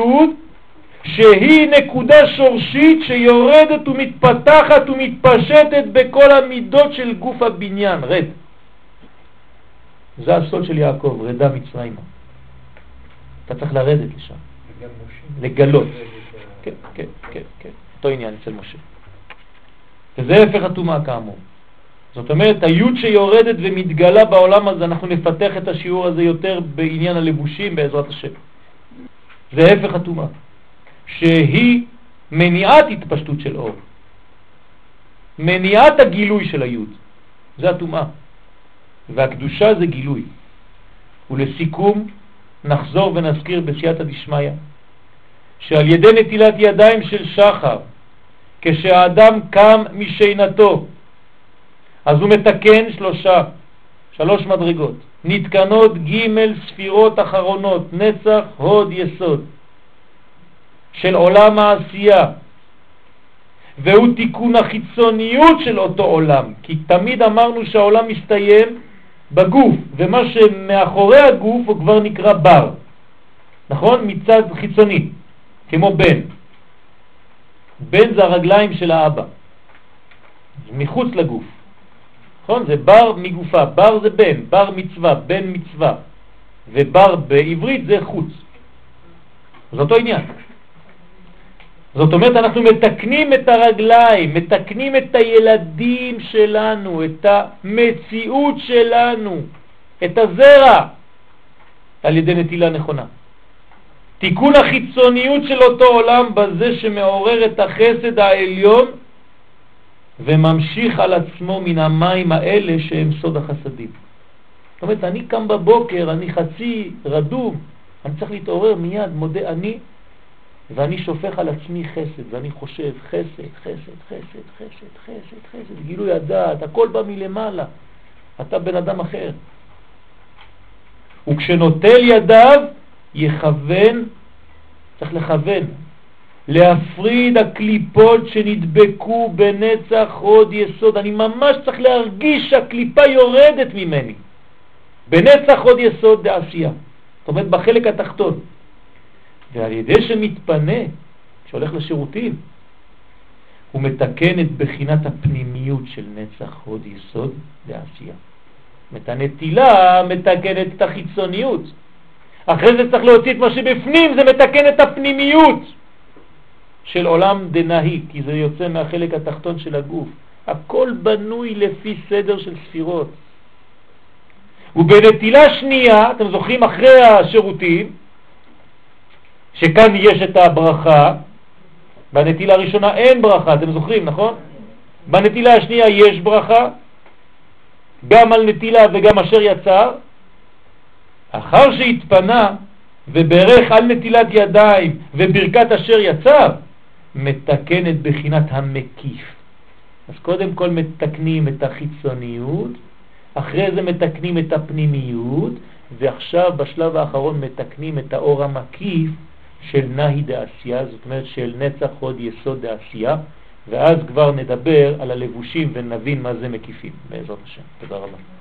[SPEAKER 1] שהיא נקודה שורשית שיורדת ומתפתחת ומתפשטת בכל המידות של גוף הבניין, רד. זה הסוד של יעקב, רדה מצרימה. אתה צריך לרדת לשם. לגלות. כן, כן, כן, כן. אותו עניין אצל משה. וזה הפך הטומאה כאמור. זאת אומרת, היוד שיורדת ומתגלה בעולם הזה, אנחנו נפתח את השיעור הזה יותר בעניין הלבושים בעזרת השם. זה הפך הטומאה, שהיא מניעת התפשטות של אור, מניעת הגילוי של היוד, זה הטומאה. והקדושה זה גילוי. ולסיכום, נחזור ונזכיר בסייעתא דשמיא, שעל ידי נטילת ידיים של שחר, כשהאדם קם משינתו, אז הוא מתקן שלושה, שלוש מדרגות. נתקנות ג' ספירות אחרונות, נצח, הוד, יסוד, של עולם העשייה, והוא תיקון החיצוניות של אותו עולם, כי תמיד אמרנו שהעולם מסתיים בגוף, ומה שמאחורי הגוף הוא כבר נקרא בר, נכון? מצד חיצוני, כמו בן. בן זה הרגליים של האבא, מחוץ לגוף. נכון? זה בר מגופה, בר זה בן, בר מצווה, בן מצווה, ובר בעברית זה חוץ. זה אותו עניין. זאת אומרת, אנחנו מתקנים את הרגליים, מתקנים את הילדים שלנו, את המציאות שלנו, את הזרע, על ידי נטילה נכונה. תיקון החיצוניות של אותו עולם בזה שמעורר את החסד העליון וממשיך על עצמו מן המים האלה שהם סוד החסדים. זאת אומרת, אני קם בבוקר, אני חצי רדום, אני צריך להתעורר מיד, מודה אני, ואני שופך על עצמי חסד, ואני חושב חסד, חסד, חסד, חסד, חסד, חסד, גילוי הדעת, הכל בא מלמעלה, אתה בן אדם אחר. וכשנוטל ידיו, יכוון, צריך לכוון, להפריד הקליפות שנדבקו בנצח עוד יסוד. אני ממש צריך להרגיש שהקליפה יורדת ממני. בנצח עוד יסוד דעשייה. זאת אומרת, בחלק התחתון. ועל ידי שמתפנה, שהולך לשירותים, הוא מתקן את בחינת הפנימיות של נצח עוד יסוד לעשייה. את הנטילה מתקנת את החיצוניות. אחרי זה צריך להוציא את מה שבפנים, זה מתקן את הפנימיות של עולם דנאי, כי זה יוצא מהחלק התחתון של הגוף. הכל בנוי לפי סדר של ספירות. ובנטילה שנייה, אתם זוכרים אחרי השירותים, שכאן יש את הברכה, בנטילה הראשונה אין ברכה, אתם זוכרים, נכון? בנטילה השנייה יש ברכה, גם על נטילה וגם אשר יצר. אחר שהתפנה וברך על נטילת ידיים וברכת אשר יצר, מתקן את בחינת המקיף. אז קודם כל מתקנים את החיצוניות, אחרי זה מתקנים את הפנימיות, ועכשיו בשלב האחרון מתקנים את האור המקיף של נהי דעשייה, זאת אומרת של נצח עוד יסוד דעשייה, ואז כבר נדבר על הלבושים ונבין מה זה מקיפים, בעזרת השם. תודה רבה.